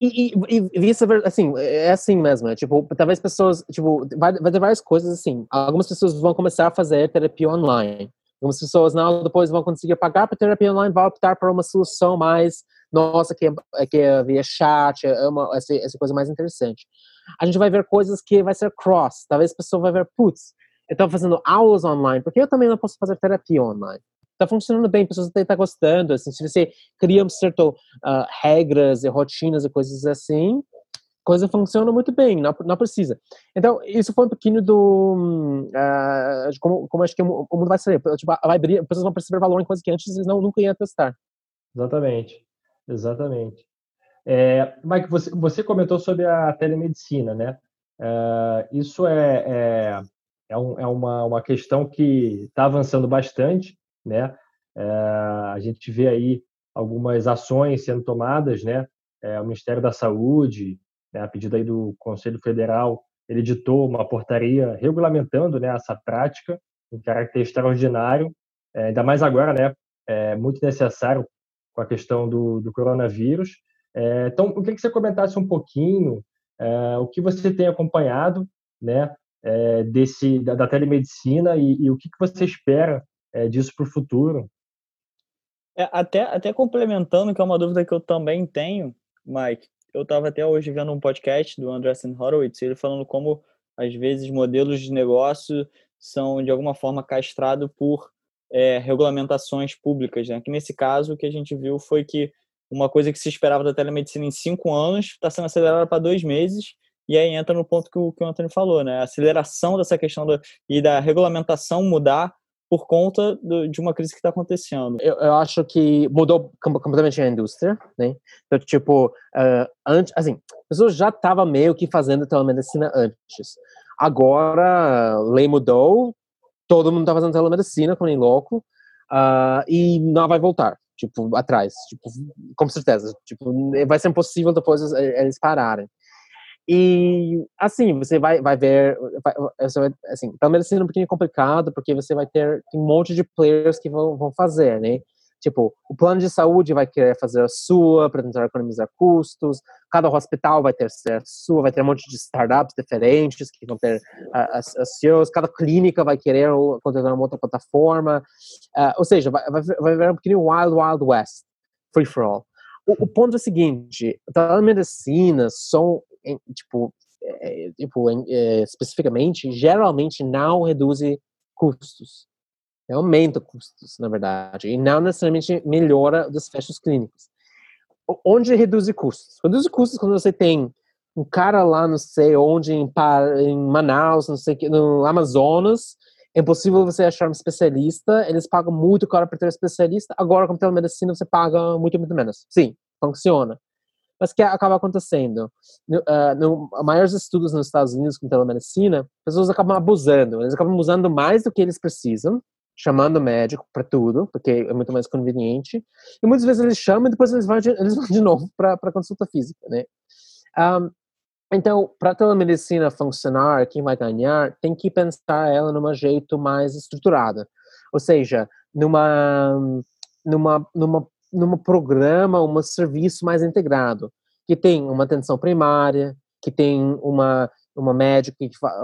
E, e, e isso é assim, é assim mesmo, é, tipo, talvez pessoas, tipo, vai, vai ter várias coisas assim. Algumas pessoas vão começar a fazer terapia online. Algumas pessoas não, depois vão conseguir pagar para terapia online, vão optar por uma solução mais, nossa, que é, que é via chat, é uma, essa, essa coisa mais interessante a gente vai ver coisas que vai ser cross. Talvez a pessoa vai ver, putz, eu estou fazendo aulas online, porque eu também não posso fazer terapia online. Está funcionando bem, pessoas estão tá gostando. Assim, se você cria um certo uh, regras e rotinas e coisas assim, coisa funciona muito bem, não, não precisa. Então, isso foi um pouquinho do. Uh, como, como acho que o mundo vai ser. Tipo, vai abrir, pessoas vão perceber valor em coisas que antes eles não, nunca iam testar. Exatamente. Exatamente. É, Mike, você, você comentou sobre a telemedicina, né? É, isso é, é, é, um, é, uma, uma questão que está avançando bastante, né? É, a gente vê aí algumas ações sendo tomadas, né? É, o Ministério da Saúde, né, a pedido aí do Conselho Federal, ele editou uma portaria regulamentando né, essa prática em caráter extraordinário, ainda mais agora, né? É muito necessário com a questão do, do coronavírus. É, então, eu queria que você comentasse um pouquinho é, o que você tem acompanhado né, é, desse, da, da telemedicina e, e, o que, você espera é, disso para o futuro. É, até, até complementando, que é uma dúvida que eu também tenho, Mike, eu estava até hoje vendo um podcast do Andreessen Horowitz, ele falando como, às vezes, modelos de negócio são, de alguma forma, castrados por é, regulamentações públicas. Né? Que nesse caso, o que a gente viu foi que uma coisa que se esperava da telemedicina em cinco anos está sendo acelerada para dois meses. E aí entra no ponto que o, que o Antônio falou, né? A aceleração dessa questão do, e da regulamentação mudar por conta do, de uma crise que está acontecendo. Eu, eu, acho que mudou completamente a indústria, né? Então, tipo, uh, antes, assim, as pessoas já estavam meio que fazendo telemedicina antes. Agora, a lei mudou, todo mundo está fazendo telemedicina, como nem louco, uh, e não vai voltar tipo, atrás, tipo, com certeza, tipo, vai ser impossível depois eles pararem. E, assim, você vai, vai ver, vai, assim, pelo menos sendo um pouquinho complicado, porque você vai ter um monte de players que vão, vão fazer, né? Tipo, o plano de saúde vai querer fazer a sua para tentar economizar custos, cada hospital vai ter a sua, vai ter um monte de startups diferentes que vão ter as, as seus, cada clínica vai querer contratar uma outra plataforma, uh, ou seja, vai, vai, vai ver um pouquinho Wild Wild West, free for all. O, o ponto é o seguinte, telemedicina são, tipo, é, tipo é, especificamente, geralmente não reduz custos aumenta custos, na verdade, e não necessariamente melhora os desfechos clínicos. Onde reduz custos? Reduz custos quando você tem um cara lá, não sei onde, em Manaus, não sei que, no Amazonas, é impossível você achar um especialista, eles pagam muito caro para ter um especialista, agora com telemedicina você paga muito, muito menos. Sim, funciona. Mas o que acaba acontecendo? No, uh, no maiores estudos nos Estados Unidos com telemedicina, pessoas acabam abusando, eles acabam usando mais do que eles precisam, chamando médico para tudo, porque é muito mais conveniente, e muitas vezes eles chamam e depois eles vão de, eles vão de (laughs) novo para consulta física, né? Um, então, para a telemedicina funcionar, quem vai ganhar tem que pensar ela num jeito mais estruturado. Ou seja, numa numa numa num programa, um serviço mais integrado, que tem uma atenção primária, que tem uma uma médica,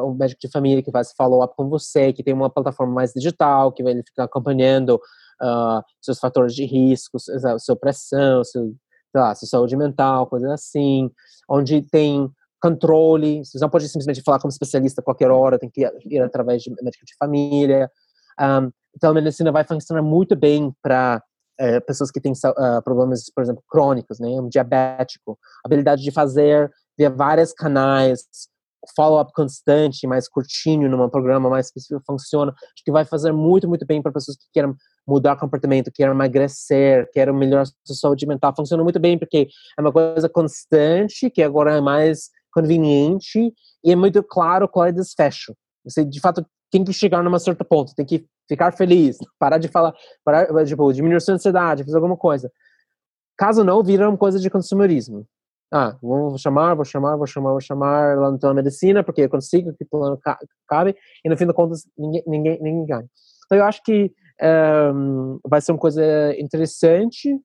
um médico de família que faz follow-up com você, que tem uma plataforma mais digital, que vai ficar acompanhando uh, seus fatores de risco, sua pressão, seu, lá, sua saúde mental, coisas assim, onde tem controle, você não pode simplesmente falar como especialista a qualquer hora, tem que ir através de médico de família. Um, então, a medicina vai funcionar muito bem para é, pessoas que têm uh, problemas, por exemplo, crônicos, né, um diabético, habilidade de fazer via vários canais, follow-up constante, mais curtinho, num programa mais específico, funciona. Acho que vai fazer muito, muito bem para pessoas que querem mudar comportamento, querem emagrecer, querem melhorar sua saúde mental. Funciona muito bem porque é uma coisa constante, que agora é mais conveniente e é muito claro qual é o desfecho. Você, de fato, tem que chegar numa certa ponto, tem que ficar feliz, parar de falar, parar, tipo, diminuir sua ansiedade, fazer alguma coisa. Caso não, vira uma coisa de consumerismo. Ah, vou chamar, vou chamar, vou chamar, vou chamar lá na medicina, porque eu consigo, que plano cabe, e no fim das contas, ninguém, ninguém, ninguém ganha. Então, eu acho que um, vai ser uma coisa interessante.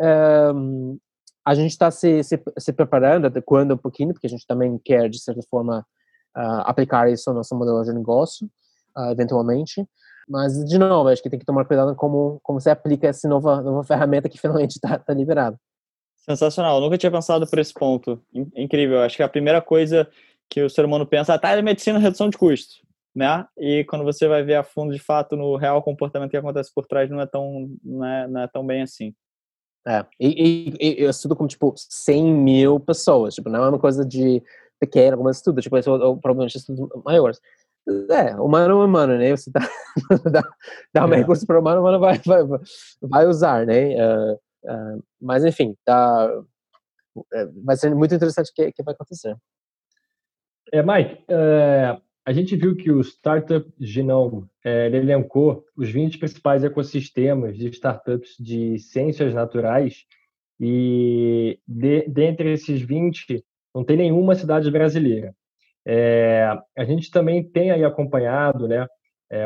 Um, a gente está se, se, se, preparando, adequando um pouquinho, porque a gente também quer, de certa forma, uh, aplicar isso no nosso modelo de negócio, uh, eventualmente. Mas, de novo, acho que tem que tomar cuidado como, como você aplica essa nova, nova (laughs) ferramenta que finalmente está tá liberada. Sensacional, eu nunca tinha pensado por esse ponto. Incrível, acho que a primeira coisa que o ser humano pensa, ah, tá, é medicina, redução de custos, né? E quando você vai ver a fundo, de fato, no real comportamento que acontece por trás, não é tão, não é, não é tão bem assim. É, e, e, e eu estudo com, tipo, 100 mil pessoas, tipo, não é uma coisa de pequena, como eu estudo, tipo, esse é o problema de estudos maiores. É, humano é humano, né? Você tá, (laughs) dá, dá um é. recurso para o humano, o humano vai, vai, vai usar, né? Uh, uh, mas, enfim, tá, é, vai ser muito interessante o que, que vai acontecer. É, Mike, é, a gente viu que o Startup Genome é, elencou os 20 principais ecossistemas de startups de ciências naturais e de, dentre esses 20 não tem nenhuma cidade brasileira. É, a gente também tem aí acompanhado né,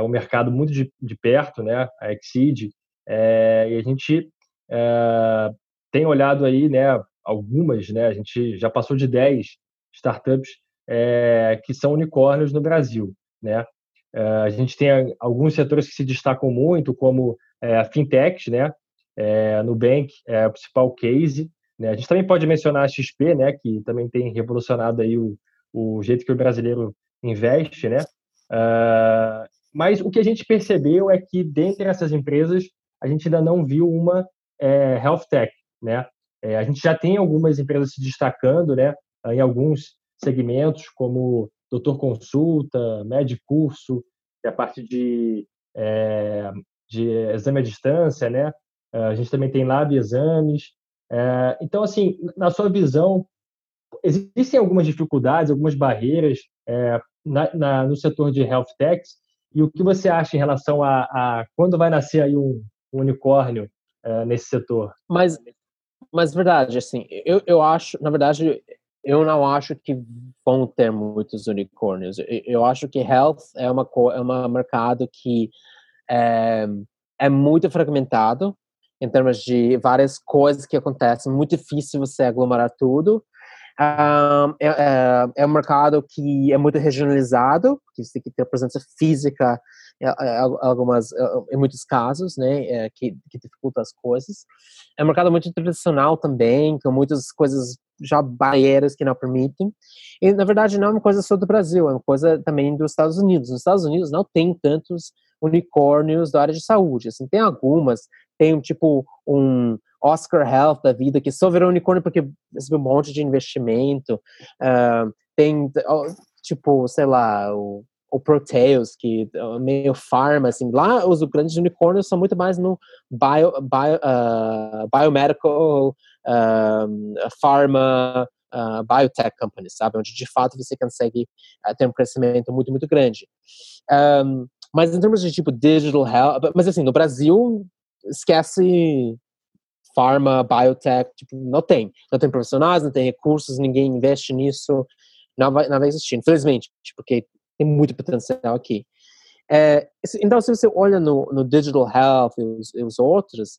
o mercado muito de, de perto, né, a Exceed, e a gente é, tem olhado aí né, algumas, né, a gente já passou de 10 startups é, que são unicórnios no Brasil. Né? É, a gente tem alguns setores que se destacam muito, como é, a fintech, né? É, Nubank é o principal case. Né? A gente também pode mencionar a XP, né? que também tem revolucionado aí o, o jeito que o brasileiro investe. Né? Mas o que a gente percebeu é que, dentre essas empresas, a gente ainda não viu uma é, health tech. Né? É, a gente já tem algumas empresas se destacando né? em alguns segmentos como doutor consulta, médico curso, é a parte de, é, de exame à distância, né? É, a gente também tem lab exames. É, então, assim, na sua visão, existem algumas dificuldades, algumas barreiras é, na, na, no setor de health techs e o que você acha em relação a, a quando vai nascer aí um, um unicórnio é, nesse setor? Mas, mas verdade, assim, eu, eu acho, na verdade, eu não acho que vão ter muitos unicórnios. Eu acho que health é uma é um mercado que é, é muito fragmentado em termos de várias coisas que acontecem. Muito difícil você aglomerar tudo. Um, é, é, é, um mercado que é muito regionalizado, que você tem que ter presença física algumas, em muitos casos, né, é, que, que dificulta as coisas. É um mercado muito tradicional também, com muitas coisas já barreiras que não permitem. E, na verdade, não é uma coisa só do Brasil, é uma coisa também dos Estados Unidos. Nos Estados Unidos não tem tantos unicórnios da área de saúde. Assim, tem algumas, tem tipo um, Oscar Health da vida, que só virou unicórnio porque recebeu um monte de investimento. Uh, tem, tipo, sei lá, o, o Proteus, que é meio farma, assim. Lá, os grandes unicórnios são muito mais no bio, bio, uh, biomedical, uh, pharma, uh, biotech companies, sabe? Onde, de fato, você consegue ter um crescimento muito, muito grande. Um, mas em termos de, tipo, digital health... Mas, assim, no Brasil, esquece pharma, biotech, tipo, não tem. Não tem profissionais, não tem recursos, ninguém investe nisso, não vai, não vai existir, infelizmente, porque tem muito potencial aqui. É, então, se você olha no, no digital health e os, e os outros,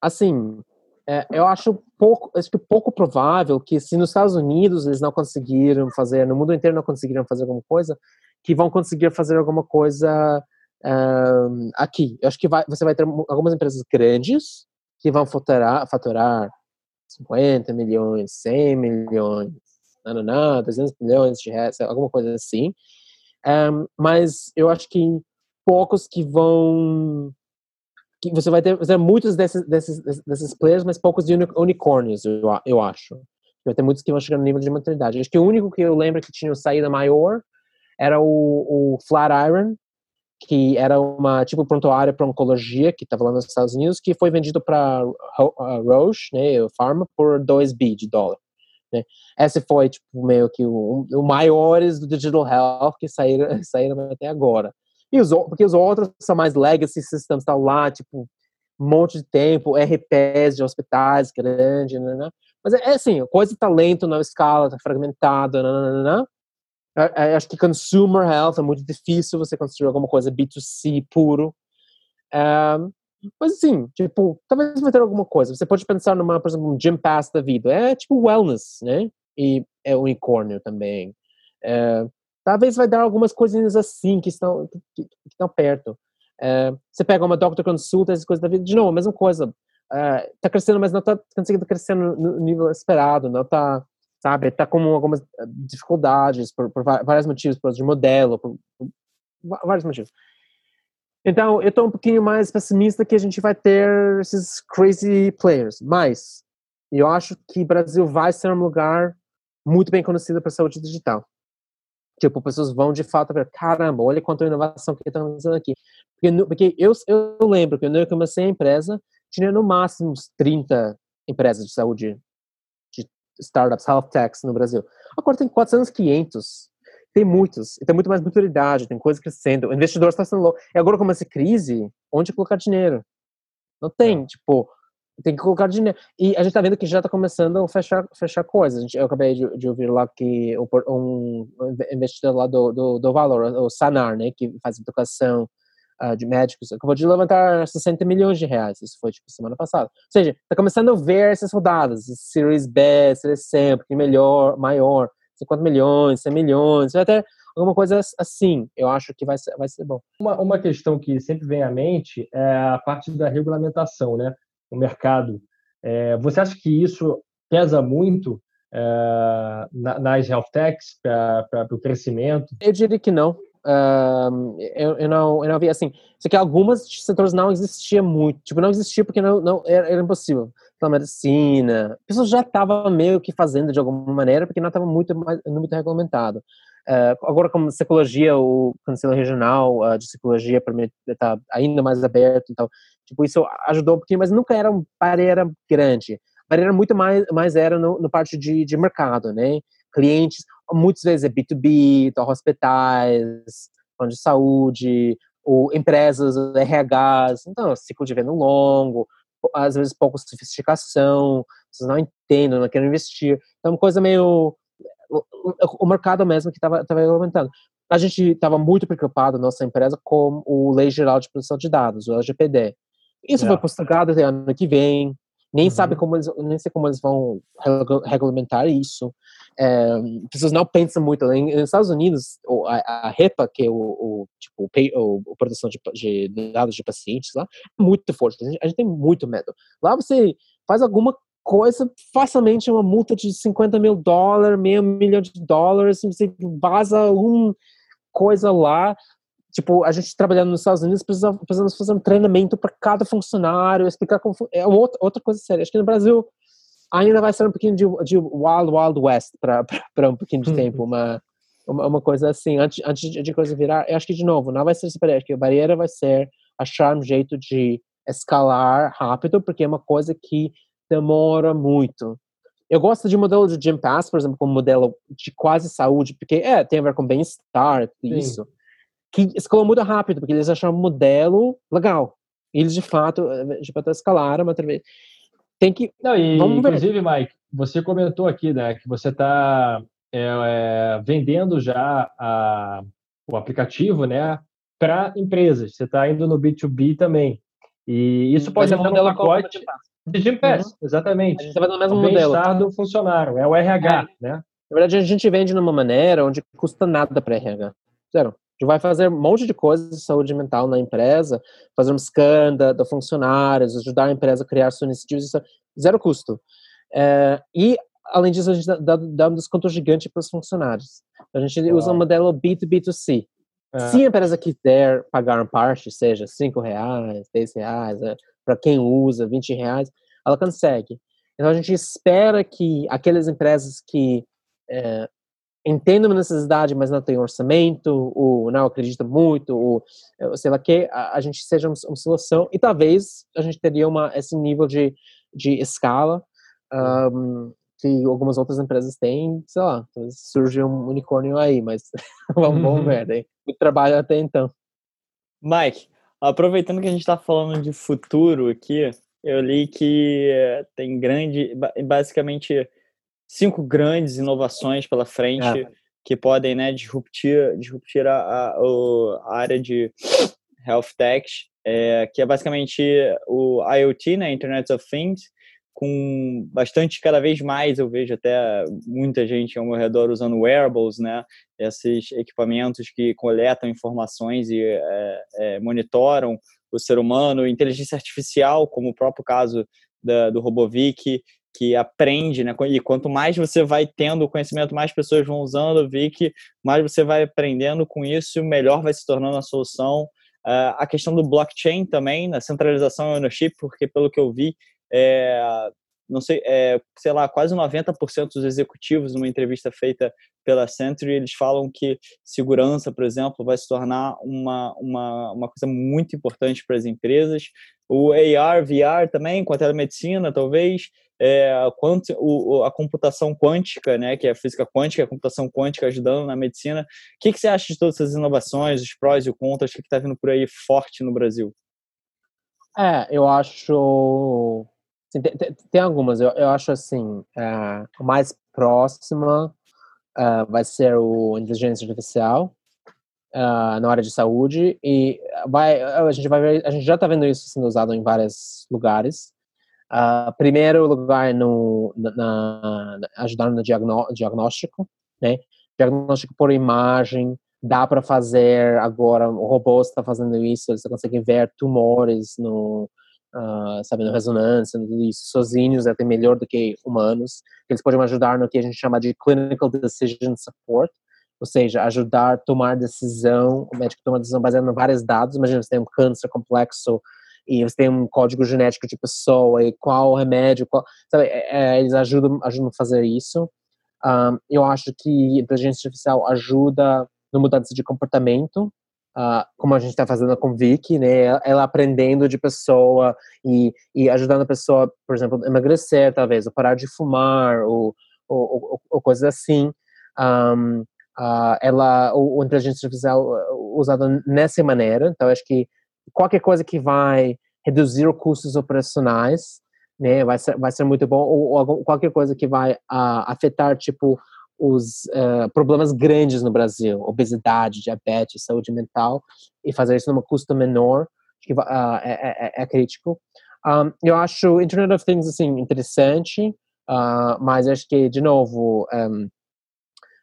assim, é, eu acho pouco, acho que pouco provável que se nos Estados Unidos eles não conseguiram fazer, no mundo inteiro não conseguiram fazer alguma coisa, que vão conseguir fazer alguma coisa um, aqui. Eu acho que vai, você vai ter algumas empresas grandes que vão faturar, faturar 50 milhões, 100 milhões, não, não, 300 milhões de reais, alguma coisa assim. Mas eu acho que poucos que vão que você vai ter, você ter muitos desses, desses, desses players, mas poucos unicórnios, eu, eu acho. Vai ter muitos que vão chegar no nível de maturidade. Acho que o único que eu lembro que tinha saída maior era o, o Flatiron, que era uma tipo prontuário para oncologia que estava lá nos Estados Unidos, que foi vendido para Roche, né, Pharma, por 2 bi de dólar. Né? Esse foi tipo meio que o, o maiores do digital health que saíram, (laughs) saíram até agora. E os porque os outros são mais legacy systems, estão lá tipo um monte de tempo, RPs de hospitais grandes, né, né? Mas é, é assim, coisa de talento na escala, tá fragmentada, né, né, acho que consumer health é muito difícil você construir alguma coisa B2C puro. Um, mas assim, tipo, talvez vai ter alguma coisa. Você pode pensar numa, por exemplo, um gym pass da vida. É tipo wellness, né? E é unicórnio também. É, talvez vai dar algumas coisinhas assim que estão, que, que estão perto. É, você pega uma doctor consulta, essas coisas da vida, de novo, a mesma coisa. É, tá crescendo, mas não tá conseguindo crescer no nível esperado, não tá sabe? Está com algumas eh, dificuldades por, por vários motivos, por de modelo, por, por, vários motivos. Então, eu estou um pouquinho mais pessimista que a gente vai ter esses crazy players, mas eu acho que o Brasil vai ser um lugar muito bem conhecido para saúde digital. Tipo, pessoas vão de fato ver, caramba, olha quanta inovação que estão fazendo aqui. Porque, porque eu, eu lembro que quando eu comecei a empresa, tinha no máximo uns 30 empresas de saúde startups, health techs no Brasil. Agora tem 400, 500. Tem muitos. Tem muito mais maturidade, tem coisa crescendo. O investidor está sendo louco. E agora, com essa crise, onde colocar dinheiro? Não tem, é. tipo, tem que colocar dinheiro. E a gente está vendo que já está começando a fechar, fechar coisas. Eu acabei de, de, ouvir lá que um investidor lá do, do, do Valor, o Sanar, né, que faz educação uh, de médicos, acabou de levantar 60 milhões de reais. Isso foi, tipo, semana passada. Ou seja, está começando a ver essas rodadas, Series B, Series C, pouquinho melhor, maior, 50 milhões, 100 milhões, até alguma coisa assim, eu acho que vai ser, vai ser bom. Uma, uma questão que sempre vem à mente é a parte da regulamentação, né? O mercado. É, você acha que isso pesa muito é, nas health techs para o crescimento? Eu diria que não. Eu, eu, não, eu não vi assim. Isso aqui, algumas setores não existia muito. Tipo, não existia porque não, não era, era impossível. Então, medicina, pessoas já estavam meio que fazendo de alguma maneira porque não estava muito, muito regulamentado. Uh, agora, como psicologia, o Conselho Regional uh, de Psicologia está ainda mais aberto, então, tipo, isso ajudou um pouquinho, mas nunca era uma barreira grande. A barreira muito mais, mais era no, no parte de, de mercado, né? Clientes, muitas vezes é B2B, então hospitais, plano de saúde, ou empresas, RHs, então, ciclo de venda longo, às vezes pouco sofisticação, vocês não entendem, não querem investir. Então, uma coisa meio. O, mercado mesmo que estava aumentando. A gente estava muito preocupado, nossa empresa, com o Lei Geral de Proteção de Dados, o LGPD. Isso é. foi postergado até ano que vem. Nem uhum. sabe como eles, nem sei como eles vão regulamentar isso. É, pessoas não pensam muito. Nos Estados Unidos, a, a REPA, que é o, o tipo o, o proteção de, de, dados de pacientes lá, é muito forte. A gente, a gente, tem muito medo. Lá você faz alguma coisa, facilmente uma multa de 50 mil dólares, meio milhão de dólares, você vaza uma coisa lá, tipo, a gente trabalhando nos Estados Unidos, precisamos, fazer um treinamento para cada funcionário, explicar como. É outra, outra coisa séria. Acho que no Brasil ainda vai ser um pouquinho de, de Wild Wild West para (laughs) um pouquinho de uhum. tempo, uma, uma, uma, coisa assim, antes, antes de coisa virar. Eu acho que, de novo, não vai ser essa barreira, acho que a barreira vai ser achar um jeito de escalar rápido, porque é uma coisa que demora muito. Eu gosto de modelo de Gym Pass, por exemplo, como modelo de quase saúde, porque é, tem a ver com bem-estar, isso. Que escalou muito rápido, porque eles acharam um modelo legal. Eles, de fato, eh, de fato escalaram, mas tem que... Não, e, Vamos inclusive, ver. Mike, você comentou aqui, né, que você está é, é, vendendo já a, o aplicativo, né, para empresas. Você está indo no B2B também. E isso pode ser um pacote de Gym Pass, uhum. exatamente. A gente está no mesmo o modelo. do funcionário, é o RH, é. né? Na verdade, a gente vende de uma maneira onde custa nada para RH. Zero. A gente vai fazer um monte de coisas de saúde mental na empresa, fazer um scan da, da funcionários, ajudar a empresa a criar suas iniciativas, zero custo. É, e, além disso, a gente dá, dá um desconto gigante para os funcionários. A gente usa um modelo B2B2C. É. Se a empresa quiser pagar uma parte, seja 5 reais, 10 reais, é, para quem usa, 20 reais, ela consegue. Então a gente espera que aquelas empresas que é, entendem uma necessidade, mas não tem orçamento, ou não acredita muito, ou sei lá que, a, a gente seja uma, uma, solução e talvez a gente teria uma, esse nível de, de escala um, que algumas outras empresas têm, sei lá, surge um unicórnio aí, mas (laughs) vamos, vamos ver, daí. o trabalho até então. Mike, aproveitando que a gente está falando de futuro aqui, eu li que tem grande, basicamente cinco grandes inovações pela frente é. que podem, né, disruptir, disruptir a, a, a área de health tech, é, que é basicamente o IoT, né, Internet of Things, com bastante, cada vez mais eu vejo até muita gente ao meu redor usando wearables, né? Esses equipamentos que coletam informações e é, é, monitoram o ser humano, inteligência artificial, como o próprio caso da, do Robovic, que aprende, né? E quanto mais você vai tendo conhecimento, mais pessoas vão usando o Vic, mais você vai aprendendo com isso, melhor vai se tornando a solução. Uh, a questão do blockchain também, na centralização e ownership, porque pelo que eu vi, é, não sei, é, sei lá, quase 90% dos executivos, numa entrevista feita pela Century, eles falam que segurança, por exemplo, vai se tornar uma, uma, uma coisa muito importante para as empresas. O AR, VR também, com a telemedicina, talvez, é, quanto, o, a computação quântica, né, que é a física quântica, a computação quântica ajudando na medicina. O que, que você acha de todas essas inovações, os prós e os contras, o que está vindo por aí forte no Brasil? É, eu acho Sim, tem, tem, algumas, eu, eu acho assim, uh, o mais próxima uh, vai ser o inteligência artificial uh, na área de saúde e vai, a gente vai ver, a gente já está vendo isso sendo usado em vários lugares. Primeiro lugar no, na, na ajudando no diagnóstico, né? Diagnóstico por imagem, dá para fazer agora, o robô está fazendo isso, você consegue ver tumores no uh, sabe, na ressonância, tudo isso, sozinhos é até melhor do que humanos. Eles podem ajudar no que a gente chama de clinical decision support, ou seja, ajudar a tomar decisão, o médico toma decisão baseada em vários dados. Imagina, você tem um câncer complexo e você tem um código genético de pessoa e qual remédio, qual, sabe, é, é, eles ajudam, ajudam a fazer isso. Um, eu acho que a inteligência artificial ajuda no mudança de comportamento, uh, como a gente está fazendo com Vicky, né? Ela aprendendo de pessoa e, e ajudando a pessoa, por exemplo, a emagrecer, talvez, ou parar de fumar, ou, ou, ou, ou coisas assim. Um, uh, ela, o, o inteligência artificial uh, usada nessa maneira, então acho que qualquer coisa que vai reduzir os custos operacionais, né, vai ser, vai ser muito bom, ou, ou qualquer coisa que vai uh, afetar, tipo, os uh, problemas grandes no Brasil, obesidade, diabetes, saúde mental, e fazer isso numa custo menor, que uh, é, é, é, crítico. Um, eu acho Internet of Things assim interessante, mas acho que de novo um,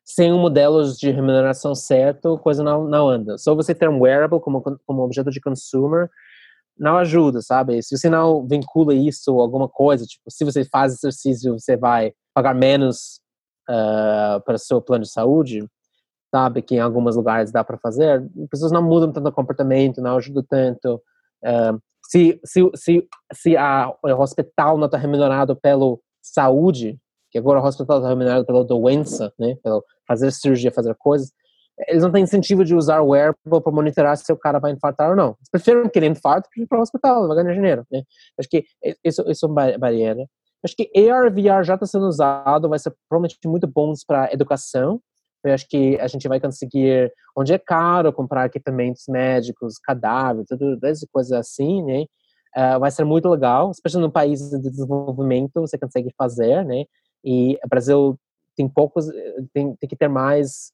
sem um modelos de remuneração certo, coisa não, não anda. Só você ter um wearable como, como objeto de consumer não ajuda, sabe? Se você não vincula isso a alguma coisa, tipo, se você faz exercício, você vai pagar menos uh, para seu plano de saúde, sabe, que em alguns lugares dá para fazer, as pessoas não mudam tanto o comportamento, não ajudam tanto. Uh, se, se, se, se a, o hospital não está remunerado pelo saúde, que agora o hospital está remunerado pela doença, né, pelo fazer cirurgia, fazer coisas, eles não têm incentivo de usar o wearable para monitorar se o cara vai infartar ou não. Eles preferem que ele infarte que ir para o hospital, vai ganhar dinheiro. Né? Acho que isso, isso é uma barreira. Acho que AR VR já está sendo usado, vai ser provavelmente muito bons para educação. Eu acho que a gente vai conseguir, onde é caro comprar equipamentos médicos, cadáveres, tudo essas coisas assim, né? Uh, vai ser muito legal, especialmente no país de desenvolvimento, você consegue fazer, né? E o Brasil tem poucos, tem, tem que ter mais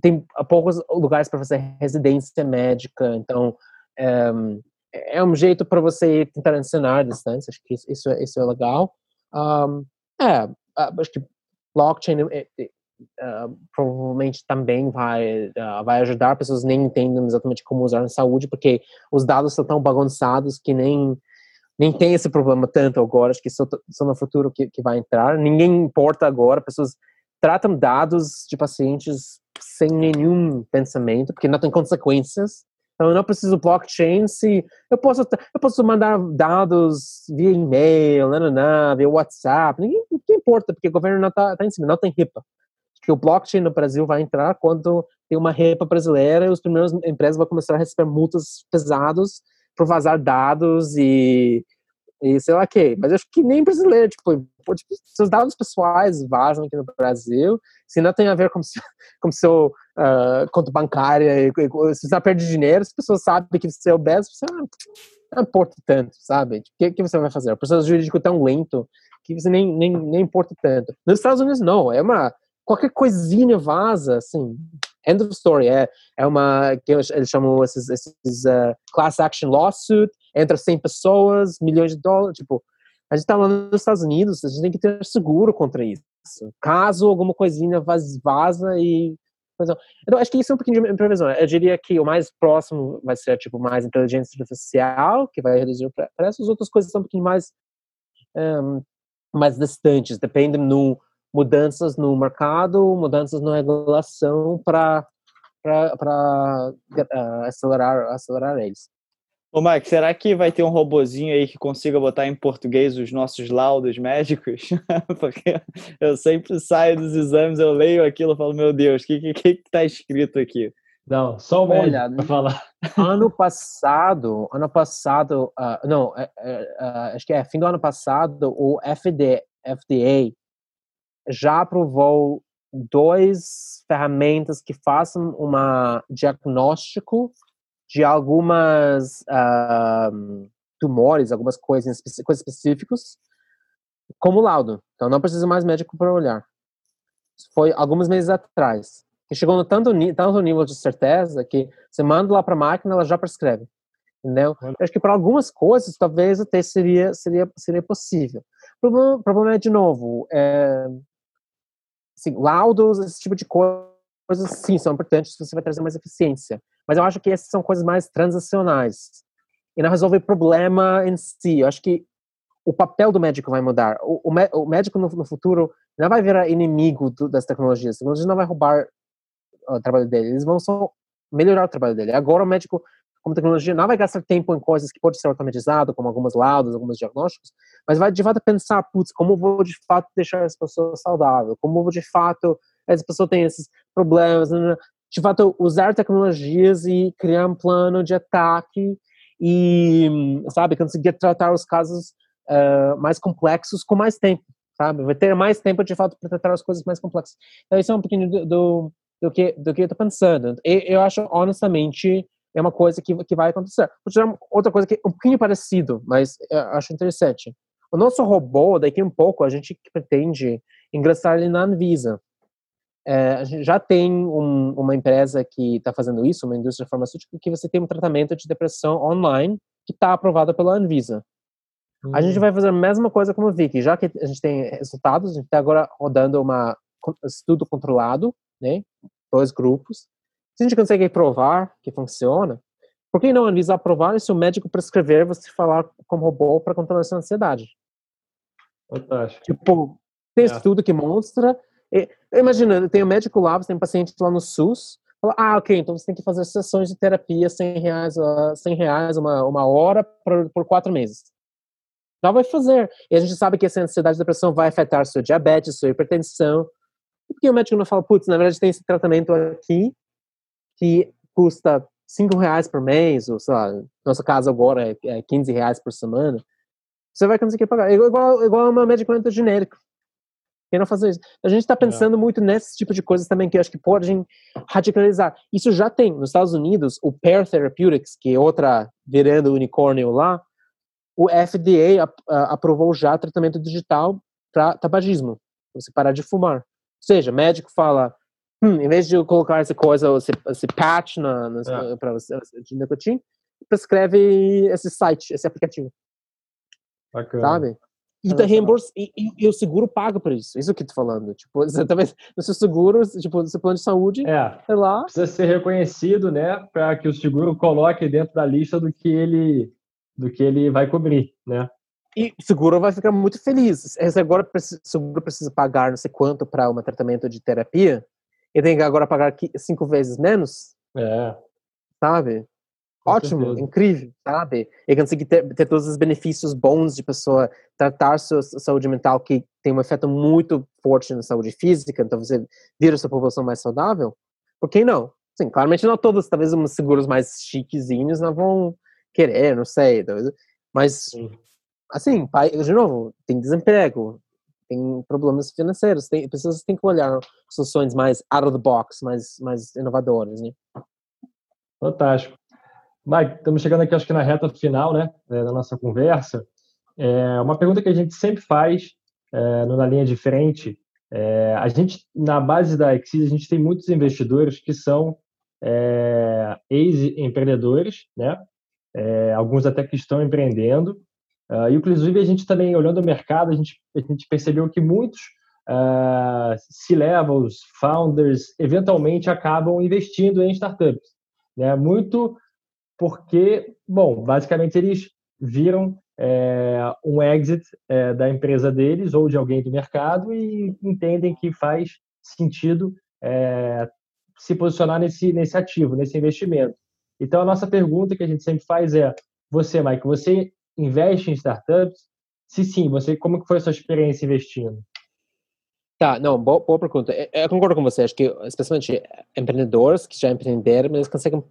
tem poucos lugares para fazer residência médica, então um, é um jeito para você tentar ensinar a distância, acho que isso, isso, é, isso é legal. Um, é, acho que blockchain uh, provavelmente também vai, uh, vai ajudar, pessoas nem entendem exatamente como usar na saúde, porque os dados estão tão bagunçados que nem nem tem esse problema tanto agora, acho que só, só no futuro que, que vai entrar, ninguém importa agora, pessoas tratam dados de pacientes sem nenhum pensamento, porque não tem consequências. Então, eu não preciso blockchain se eu posso eu posso mandar dados via e-mail, não, não, via WhatsApp, ninguém, ninguém importa, porque o governo não está tá em cima, não tem RIPA. Que o blockchain no Brasil vai entrar quando tem uma RIPA brasileira e os primeiros empresas vão começar a receber multas pesadas por vazar dados e e sei lá que, mas eu acho que nem brasileiro, tipo, tipo, seus dados pessoais vazam aqui no Brasil, se não tem a ver com, (laughs) com seu uh, conta bancária, e, se você perde dinheiro, as pessoas sabem que você é obeso, você ah, não importa tanto, sabe? O que, que você vai fazer? O processo jurídico é tão lento que você nem, nem, nem importa tanto. Nos Estados Unidos, não, é uma, qualquer coisinha vaza, assim, end of story. É, é uma, que eles chamam esses, esses uh, class action lawsuit, entra 100 pessoas, milhões de dólares, tipo, a gente tá lá nos Estados Unidos, a gente tem que ter seguro contra isso. Caso alguma coisinha vaza e então, acho que isso é um pouquinho de previsão. Eu diria que o mais próximo vai ser, tipo, mais inteligência artificial, que vai reduzir o preço. As outras coisas são um pouquinho mais, um, mais distantes, dependem no mudanças no mercado, mudanças na regulação para uh, acelerar acelerar eles. Ô, Mike, será que vai ter um robozinho aí que consiga botar em português os nossos laudos médicos? (laughs) Porque eu sempre saio dos exames, eu leio aquilo e falo, meu Deus, o que, que, que tá escrito aqui? Não, só o médico para falar. (laughs) Ano passado, ano passado, uh, não, uh, uh, acho que é fim do ano passado, o FD, FDA já aprovou dois ferramentas que façam um diagnóstico de algumas uh, tumores, algumas coisas, coisas específicas, como laudo. Então não precisa mais médico para olhar. Foi alguns meses atrás. Que chegou no tanto, tanto nível de certeza que você manda lá para a máquina, ela já prescreve. Entendeu? Acho que para algumas coisas talvez até seria seria seria possível. O problema, problema é de novo, é, assim, laudos, esse tipo de coisas, sim, são importantes, você vai trazer mais eficiência. Mas eu acho que essas são coisas mais transacionais. E não resolve o problema em si. Eu acho que o papel do médico vai mudar. O, o, o médico no, no, futuro não vai virar inimigo do, das tecnologias. A tecnologia não vai roubar o trabalho dele. Eles vão só melhorar o trabalho dele. Agora o médico como tecnologia não vai gastar tempo em coisas que pode ser automatizado, como algumas laudas, alguns diagnósticos, mas vai de fato pensar, putz, como vou de fato deixar essa pessoa saudável? Como vou de fato essa pessoa tem esses problemas? De fato, usar tecnologias e criar um plano de ataque e, sabe, conseguir tratar os casos uh, mais complexos com mais tempo, sabe? Vai ter mais tempo de fato para tratar as coisas mais complexas. Então, isso é um pouquinho do, do, do que do que eu estou pensando. E, eu acho honestamente é uma coisa que, que vai acontecer. Vou te dar outra coisa que é um pouquinho parecido, mas acho interessante. O nosso robô, daqui um pouco, a gente pretende ingressar ele na Anvisa. É, a gente já tem um, uma empresa que está fazendo isso, uma indústria farmacêutica, que você tem um tratamento de depressão online que está aprovado pela Anvisa. Uhum. A gente hum. vai fazer a mesma coisa como o Vicky, já que a gente tem resultados, a gente está agora rodando um estudo controlado, né, dois grupos, se a gente consegue provar que funciona, por que não Anvisa aprovar se o médico prescrever você falar como robô para controlar a sua ansiedade? Fantástico. Tipo, tem é. estudo que mostra. E, imagina, tem um médico lá, você tem um paciente lá no SUS, Fala, ah, ok, então você tem que fazer sessões de terapia 100 reais, 100 reais uma, uma hora por, por quatro meses. Não vai fazer. E a gente sabe que essa ansiedade e depressão vai afetar sua diabetes, sua hipertensão. Por que o médico não fala, putz, na verdade tem esse tratamento aqui que custa 5 reais por mês, ou sei lá, nossa casa agora é 15 reais por semana. Você vai conseguir pagar. Igual, igual um medicamento genérico. Quem não fazer isso? A gente está pensando muito nesse tipo de coisas também que eu acho que podem radicalizar. Isso já tem. Nos Estados Unidos, o Pear Therapeutics, que é outra virando unicórnio lá, o FDA aprovou já tratamento digital para tabagismo, você parar de fumar. Ou seja, médico fala, hum, em vez de colocar essa coisa, esse, esse patch na, na é. para você de nicotina, prescreve esse site, esse aplicativo. Bacana. Sabe? E, tá reembolso, e, e, o seguro paga por isso. Isso que eu tô falando. Tipo, (laughs) você talvez no seu seguro, tipo, no seu plano de saúde, é, sei lá. Precisa ser reconhecido, né? Para que o seguro coloque dentro da lista do que ele do que ele vai cobrir, né? E o seguro vai ficar muito feliz. Se agora o seguro precisa pagar não sei quanto para um tratamento de terapia, ele tem que agora pagar cinco vezes menos. É. Sabe? Ótimo, incrível, sabe? E conseguir ter, ter, todos os benefícios bons de pessoa tratar sua saúde mental, que tem um efeito muito forte na saúde física, então você vira sua população mais saudável. Por que não? Sim, claramente não todos, talvez uns seguros mais chiquezinhos não vão querer, não sei. Mas, assim, pai, de novo, tem desemprego, tem problemas financeiros, tem, pessoas têm que olhar soluções mais out of the box, mais, mais inovadoras, né? Fantástico. Mike, estamos chegando aqui, acho que na reta final, né, é, da nossa conversa. É, uma pergunta que a gente sempre faz é, na linha de frente, é, a gente, na base da Exis, a gente tem muitos investidores que são é, ex-empreendedores, né, é, alguns até que estão empreendendo. E, inclusive, a gente também, olhando o mercado, a gente, a gente percebeu que muitos uh, C-levels, founders, eventualmente acabam investindo em startups. Né? Muito porque, bom, basicamente eles viram é, um exit é, da empresa deles ou de alguém do mercado e entendem que faz sentido é, se posicionar nesse, nesse ativo, nesse investimento. Então, a nossa pergunta que a gente sempre faz é: você, Mike, você investe em startups? Se sim, você, como que foi a sua experiência investindo? Tá, não, boa, boa pergunta. Eu, eu concordo com você. Acho que, especialmente empreendedores que já empreenderam, eles conseguem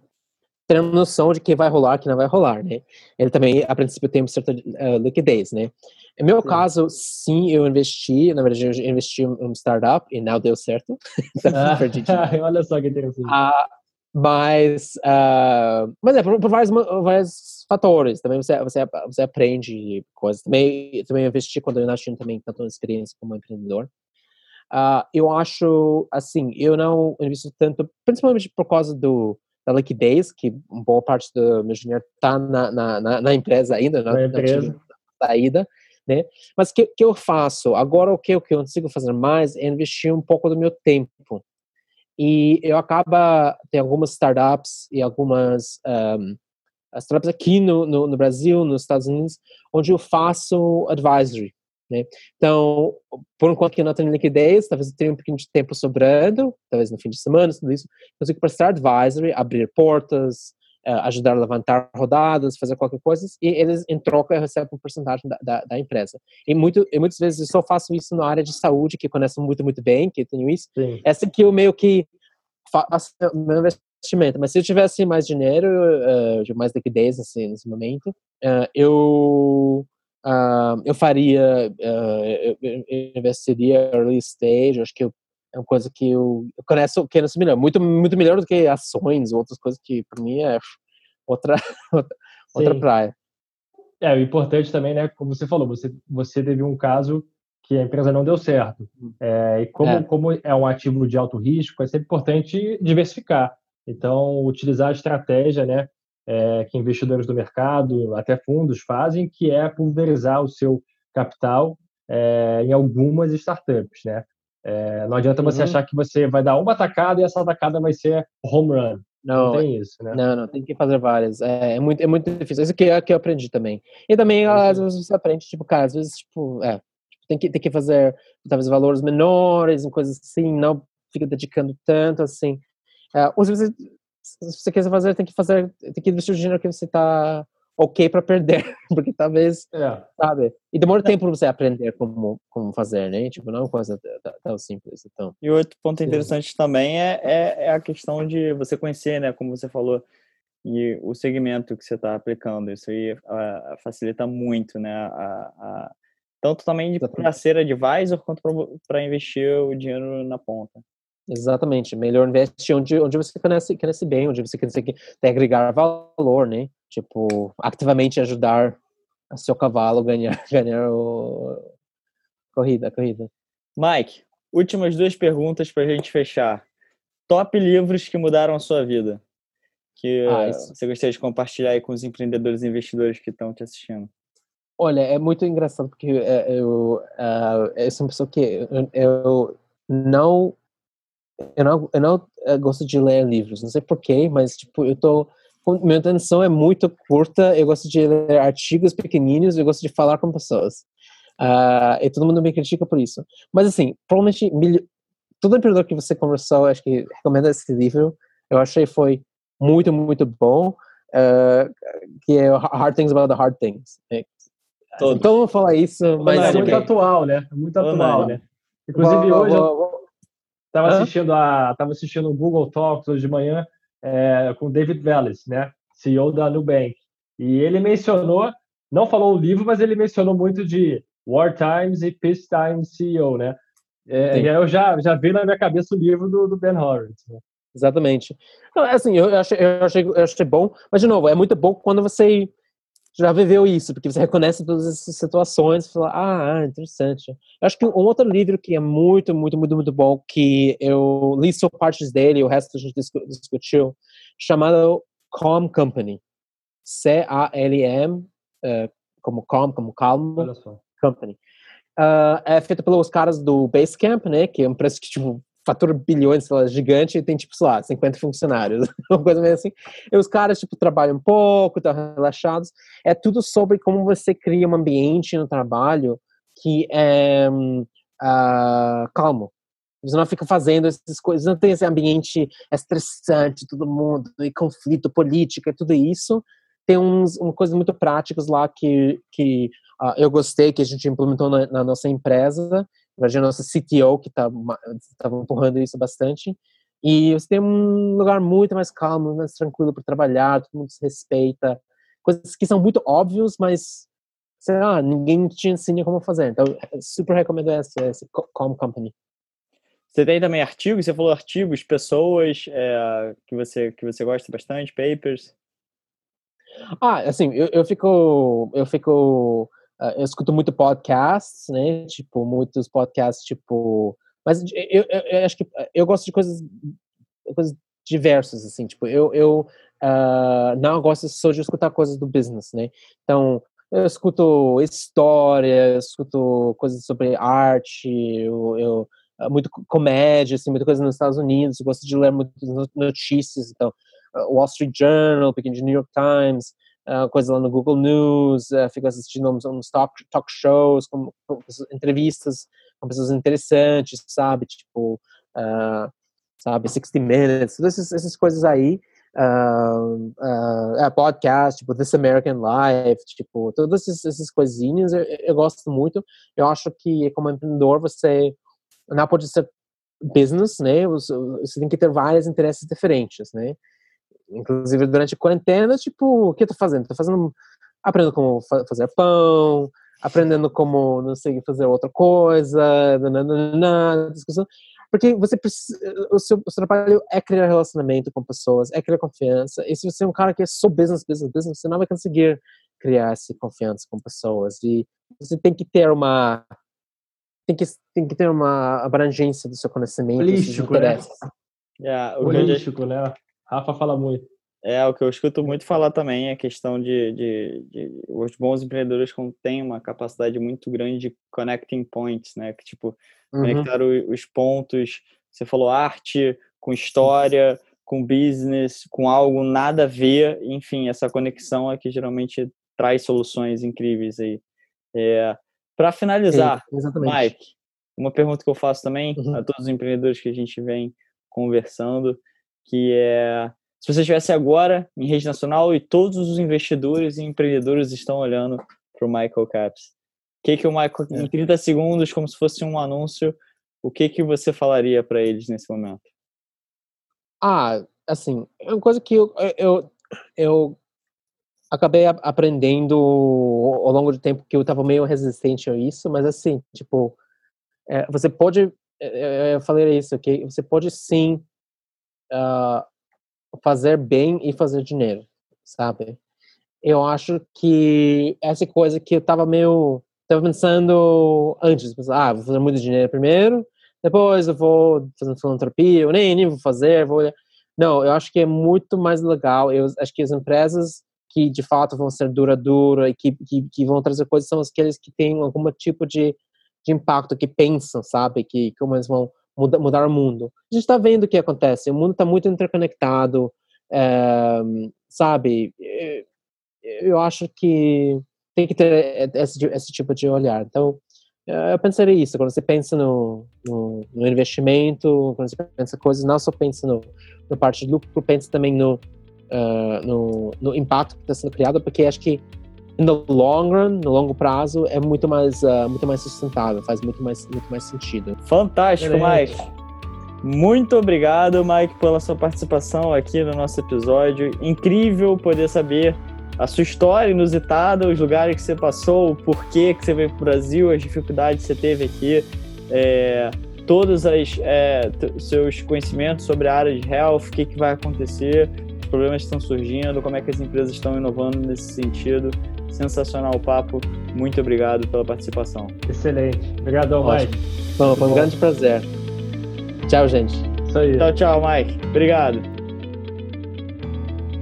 uma noção de que vai rolar, que não vai rolar, né? Ele também, a princípio, tem uma certa uh, liquidez, né? No meu sim. caso, sim, eu investi, na verdade, eu investi em um startup e não deu certo. (laughs) então, ah, (laughs) olha só que interessante. Uh, mas, uh, mas é, por, por vários, vários, fatores. Também você, você, você aprende coisas. Também, também investi quando eu nasci também tanto experiência como empreendedor. Uh, eu acho, assim, eu não invisto tanto, principalmente por causa do, da liquidez, que boa parte do meu dinheiro está na, na, na, na, empresa ainda, na, na empresa. saída, né? Mas o que, que eu faço? Agora, o que eu consigo fazer mais é investir um pouco do meu tempo e eu acaba, tem algumas startups e algumas um, startups aqui no, no, no, Brasil, nos Estados Unidos, onde eu faço advisory. Né? Então, por enquanto que eu não tenho liquidez, talvez eu tenha um pouquinho de tempo sobrando, talvez no fim de semana, tudo isso, eu consigo prestar advisory, abrir portas, uh, ajudar a levantar rodadas, fazer qualquer coisa, e eles, em troca, recebem uma porcentagem da, da, da, empresa. E, muito, e muitas vezes eu só faço isso na área de saúde, que conheço muito, muito bem, que tenho isso. Sim. Essa que eu meio que faço meu investimento. Mas se eu tivesse mais dinheiro, uh, mais liquidez, assim, nesse momento, uh, eu... Uh, eu faria, eu, eu, investiria early stage, acho que eu é uma coisa que eu, eu conheço, conheço melhor, muito, muito melhor do que ações, outras coisas que para mim é outra, (laughs) outra, praia. É, o importante também, né, como você falou, você, você teve um caso que a empresa não deu certo. Hum. É, e como é. como é um ativo de alto risco, é sempre importante diversificar. Então, utilizar a estratégia, né, é, que investidores do mercado, até fundos, fazem, que é pulverizar o seu capital é, em algumas startups, né? É, não adianta você uhum. achar que você vai dar uma atacada e essa atacada vai ser home run. Não, não tem isso, né? Não, não, tem que fazer várias. É, é muito, é muito difícil. Isso que, é, que eu aprendi também. E também, às vezes, você aprende, tipo, cara, às vezes, tipo, é, tipo, tem que, tem que fazer, talvez, valores menores, coisas assim, não fica dedicando tanto, assim. Uh, ou se você, se você quiser fazer, tem que fazer, tem que investir o dinheiro que você está ok para perder, (laughs) porque talvez, é. sabe? E demora tempo para você aprender como, como fazer, né? Tipo, não é uma coisa tão simples. Então. E outro ponto interessante também é, é, é, a questão de você conhecer, né? Como você falou, e o segmento que você está aplicando. Isso aí uh, facilita muito, né? A, a, tanto também para ser advisor quanto para investir o dinheiro na ponta. Exatamente, melhor investir onde, onde você conhece, conhece bem, onde você consegue agregar valor, né? Tipo, ativamente ajudar a seu cavalo ganhar, (laughs) ganhar o... corrida, a corrida. Mike, últimas duas perguntas para a gente fechar. Top livros que mudaram a sua vida, que ah, você gostaria de compartilhar aí com os empreendedores e investidores que estão te assistindo. Olha, é muito engraçado porque é, eu, uh, eu sou uma pessoa que eu, eu não eu não, eu não eu gosto de ler livros, não sei porquê, mas tipo, eu tô minha atenção é muito curta, eu gosto de ler artigos pequenininhos, eu gosto de falar com pessoas. Uh, e todo mundo me critica por isso. Mas assim, provavelmente todo empreendedor que você conversou, acho que recomenda esse livro. Eu achei foi muito, muito bom. Uh, que é Hard Things About the Hard Things. É, Todos. Então vamos falar isso, mas é muito atual, né? É muito atual, né? Inclusive hoje eu estava assistindo a, tava assistindo o Google Talks hoje de manhã é, com David Vélez, né? CEO da Nubank. E ele mencionou, não falou o livro, mas ele mencionou muito de War Times e Peace Times CEO, né? É, e aí eu já, já vi na minha cabeça o livro do, do Ben Horowitz. Né? Exatamente. Não, assim, eu achei, eu, achei, eu achei bom, mas de novo, é muito bom quando você já viveu isso, porque você (laughs) reconhece todas essas situações e fala, ah, interessante. Eu acho que um outro livro que é muito, muito, muito, muito bom, que eu li só partes dele, o resto a gente discutiu, chamado Calm Company. C-A-L-M, eh, como calm, como calmo, company. Uh, é feito pelos caras do Basecamp, né, que é um preço que, tipo, fatura bilhões, sei lá, gigante e tem, tipo, sei lá, 50 funcionários, (laughs) uma coisa meio assim. E os caras, tipo, trabalham um pouco, estão relaxados. É tudo sobre como você cria um ambiente no trabalho que é uh, calmo. Você não fica fazendo essas coisas, não tem esse ambiente estressante, todo mundo, e conflito, política, tudo isso. Tem uns, uma coisas muito práticas lá que, que uh, eu gostei, que a gente implementou na, na nossa empresa, Imagina a nossa CTO, que estava tá, empurrando isso bastante. E você tem um lugar muito mais calmo, mais tranquilo para trabalhar, todo mundo se respeita. Coisas que são muito óbvias, mas, sei lá, ninguém te ensina como fazer. Então, super recomendo esse, esse Calm Company. Você tem também artigos? Você falou artigos, pessoas é, que, você, que você gosta bastante, papers? Ah, assim, eu, eu fico, eu fico eu escuto muito podcasts, né? Tipo, muitos podcasts, tipo. Mas eu, eu, eu, acho que eu gosto de coisas, coisas diversas, assim. Tipo, eu, eu uh, não gosto só de escutar coisas do business, né? Então, eu escuto história, eu escuto coisas sobre arte, eu, eu ah, muito comédia, assim, muita coisa nos Estados Unidos. Eu gosto de ler muitas notícias, então, Wall Street Journal, pequeno New York Times coisa lá no Google News, uh, fico assistindo uns, uns talk, talk shows, com, com, entrevistas com pessoas interessantes, sabe? Tipo, uh, sabe, 60 Minutes, todas essas, essas coisas aí. Uh, uh, podcast, tipo This American Life, tipo, todas essas, essas coisinhas eu, eu, gosto muito. Eu acho que como empreendedor você não pode ser business, né? Você, você tem que ter vários interesses diferentes, né? Inclusive durante a quarentena, tipo, o que eu tô fazendo? Tô fazendo, aprendendo como fazer pão, aprendendo como, não sei, fazer outra coisa, nananana, discussão. Porque você precisa, o seu, o seu trabalho é criar relacionamento com pessoas, é criar confiança. E se você é um cara que é só business, business, business, você não vai conseguir criar essa confiança com pessoas. E você tem que ter uma tem que, tem que ter uma abrangência do seu conhecimento, Holístico, né? É, Holístico, né? Rafa fala muito. É, o que eu escuto muito falar também é a questão de, de, de, os bons empreendedores têm uma capacidade muito grande de connecting points, né? Que, tipo, uhum. conectar o, os pontos. Você falou arte com história, com business, com algo nada a ver. Enfim, essa conexão é que geralmente traz soluções incríveis aí. É, Para finalizar, Sim, Mike, uma pergunta que eu faço também uhum. a todos os empreendedores que a gente vem conversando que é se você estivesse agora em rede nacional e todos os investidores e empreendedores estão olhando para o Michael Caps. O que, que o Michael, em 30 é. segundos, como se fosse um anúncio, o que, que você falaria para eles nesse momento? Ah, assim, é uma coisa que eu, eu, eu acabei aprendendo ao longo do tempo que eu estava meio resistente a isso, mas assim, tipo, é, você pode, é, eu falei isso, que você pode sim uh, fazer bem e fazer dinheiro, sabe? Eu acho que essa coisa que eu tava meio, tava pensando antes, ah, vou fazer muito dinheiro primeiro, depois eu vou fazer filantropia, eu nem, nem vou fazer, vou... Não, eu acho que é muito mais legal, eu acho que as empresas que de fato vão ser duradouras e que, que, que, vão trazer coisas são aqueles que têm algum tipo de, de impacto, que pensam, sabe, que como eles vão mudar, mudar o mundo. A gente está vendo o que acontece, o mundo está muito interconectado, é, sabe? Eh, eu acho que tem que ter esse, esse tipo de olhar. Então, eu pensaria isso, quando você pensa no, no, no investimento, quando você pensa coisas, não só pensa no, no parte de lucro, pensa também no, uh, no, no, impacto que está sendo criado, porque acho que no long run, no longo prazo, é muito mais, uh, muito mais sustentável, faz muito mais, muito mais sentido. Fantástico, Mike. Muito obrigado, Mike, pela sua participação aqui no nosso episódio. Incrível poder saber a sua história inusitada, os lugares que você passou, o porquê que você veio para o Brasil, as dificuldades que você teve aqui, é, todos os é, seus conhecimentos sobre a área de health, o que, que vai acontecer, os problemas que estão surgindo, como é que as empresas estão inovando nesse sentido. Sensacional o papo. Muito obrigado pela participação. Excelente. Obrigado, Mike. Bom, foi um grande prazer. Tchau, gente. Isso aí. Tchau, tchau, Mike. Obrigado.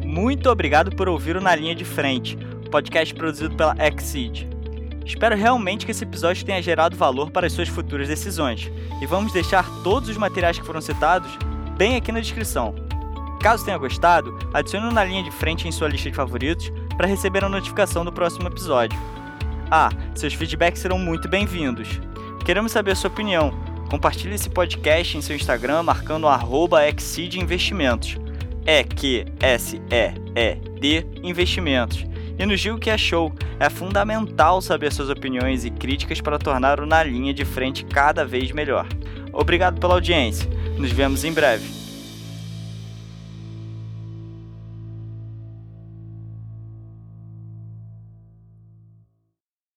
Muito obrigado por ouvir o Na Linha de Frente, podcast produzido pela Exceed. Espero realmente que esse episódio tenha gerado valor para as suas futuras decisões, e vamos deixar todos os materiais que foram citados bem aqui na descrição. Caso tenha gostado, adicione o Na Linha de Frente em sua lista de favoritos para receber a notificação do próximo episódio. Ah, seus feedbacks serão muito bem-vindos. Queremos saber a sua opinião. Compartilhe esse podcast em seu Instagram marcando arroba Investimentos e-Q-S-E-E-D Investimentos. E nos diga o que achou. É fundamental saber suas opiniões e críticas para tornar o Na Linha de Frente cada vez melhor. Obrigado pela audiência. Nos vemos em breve.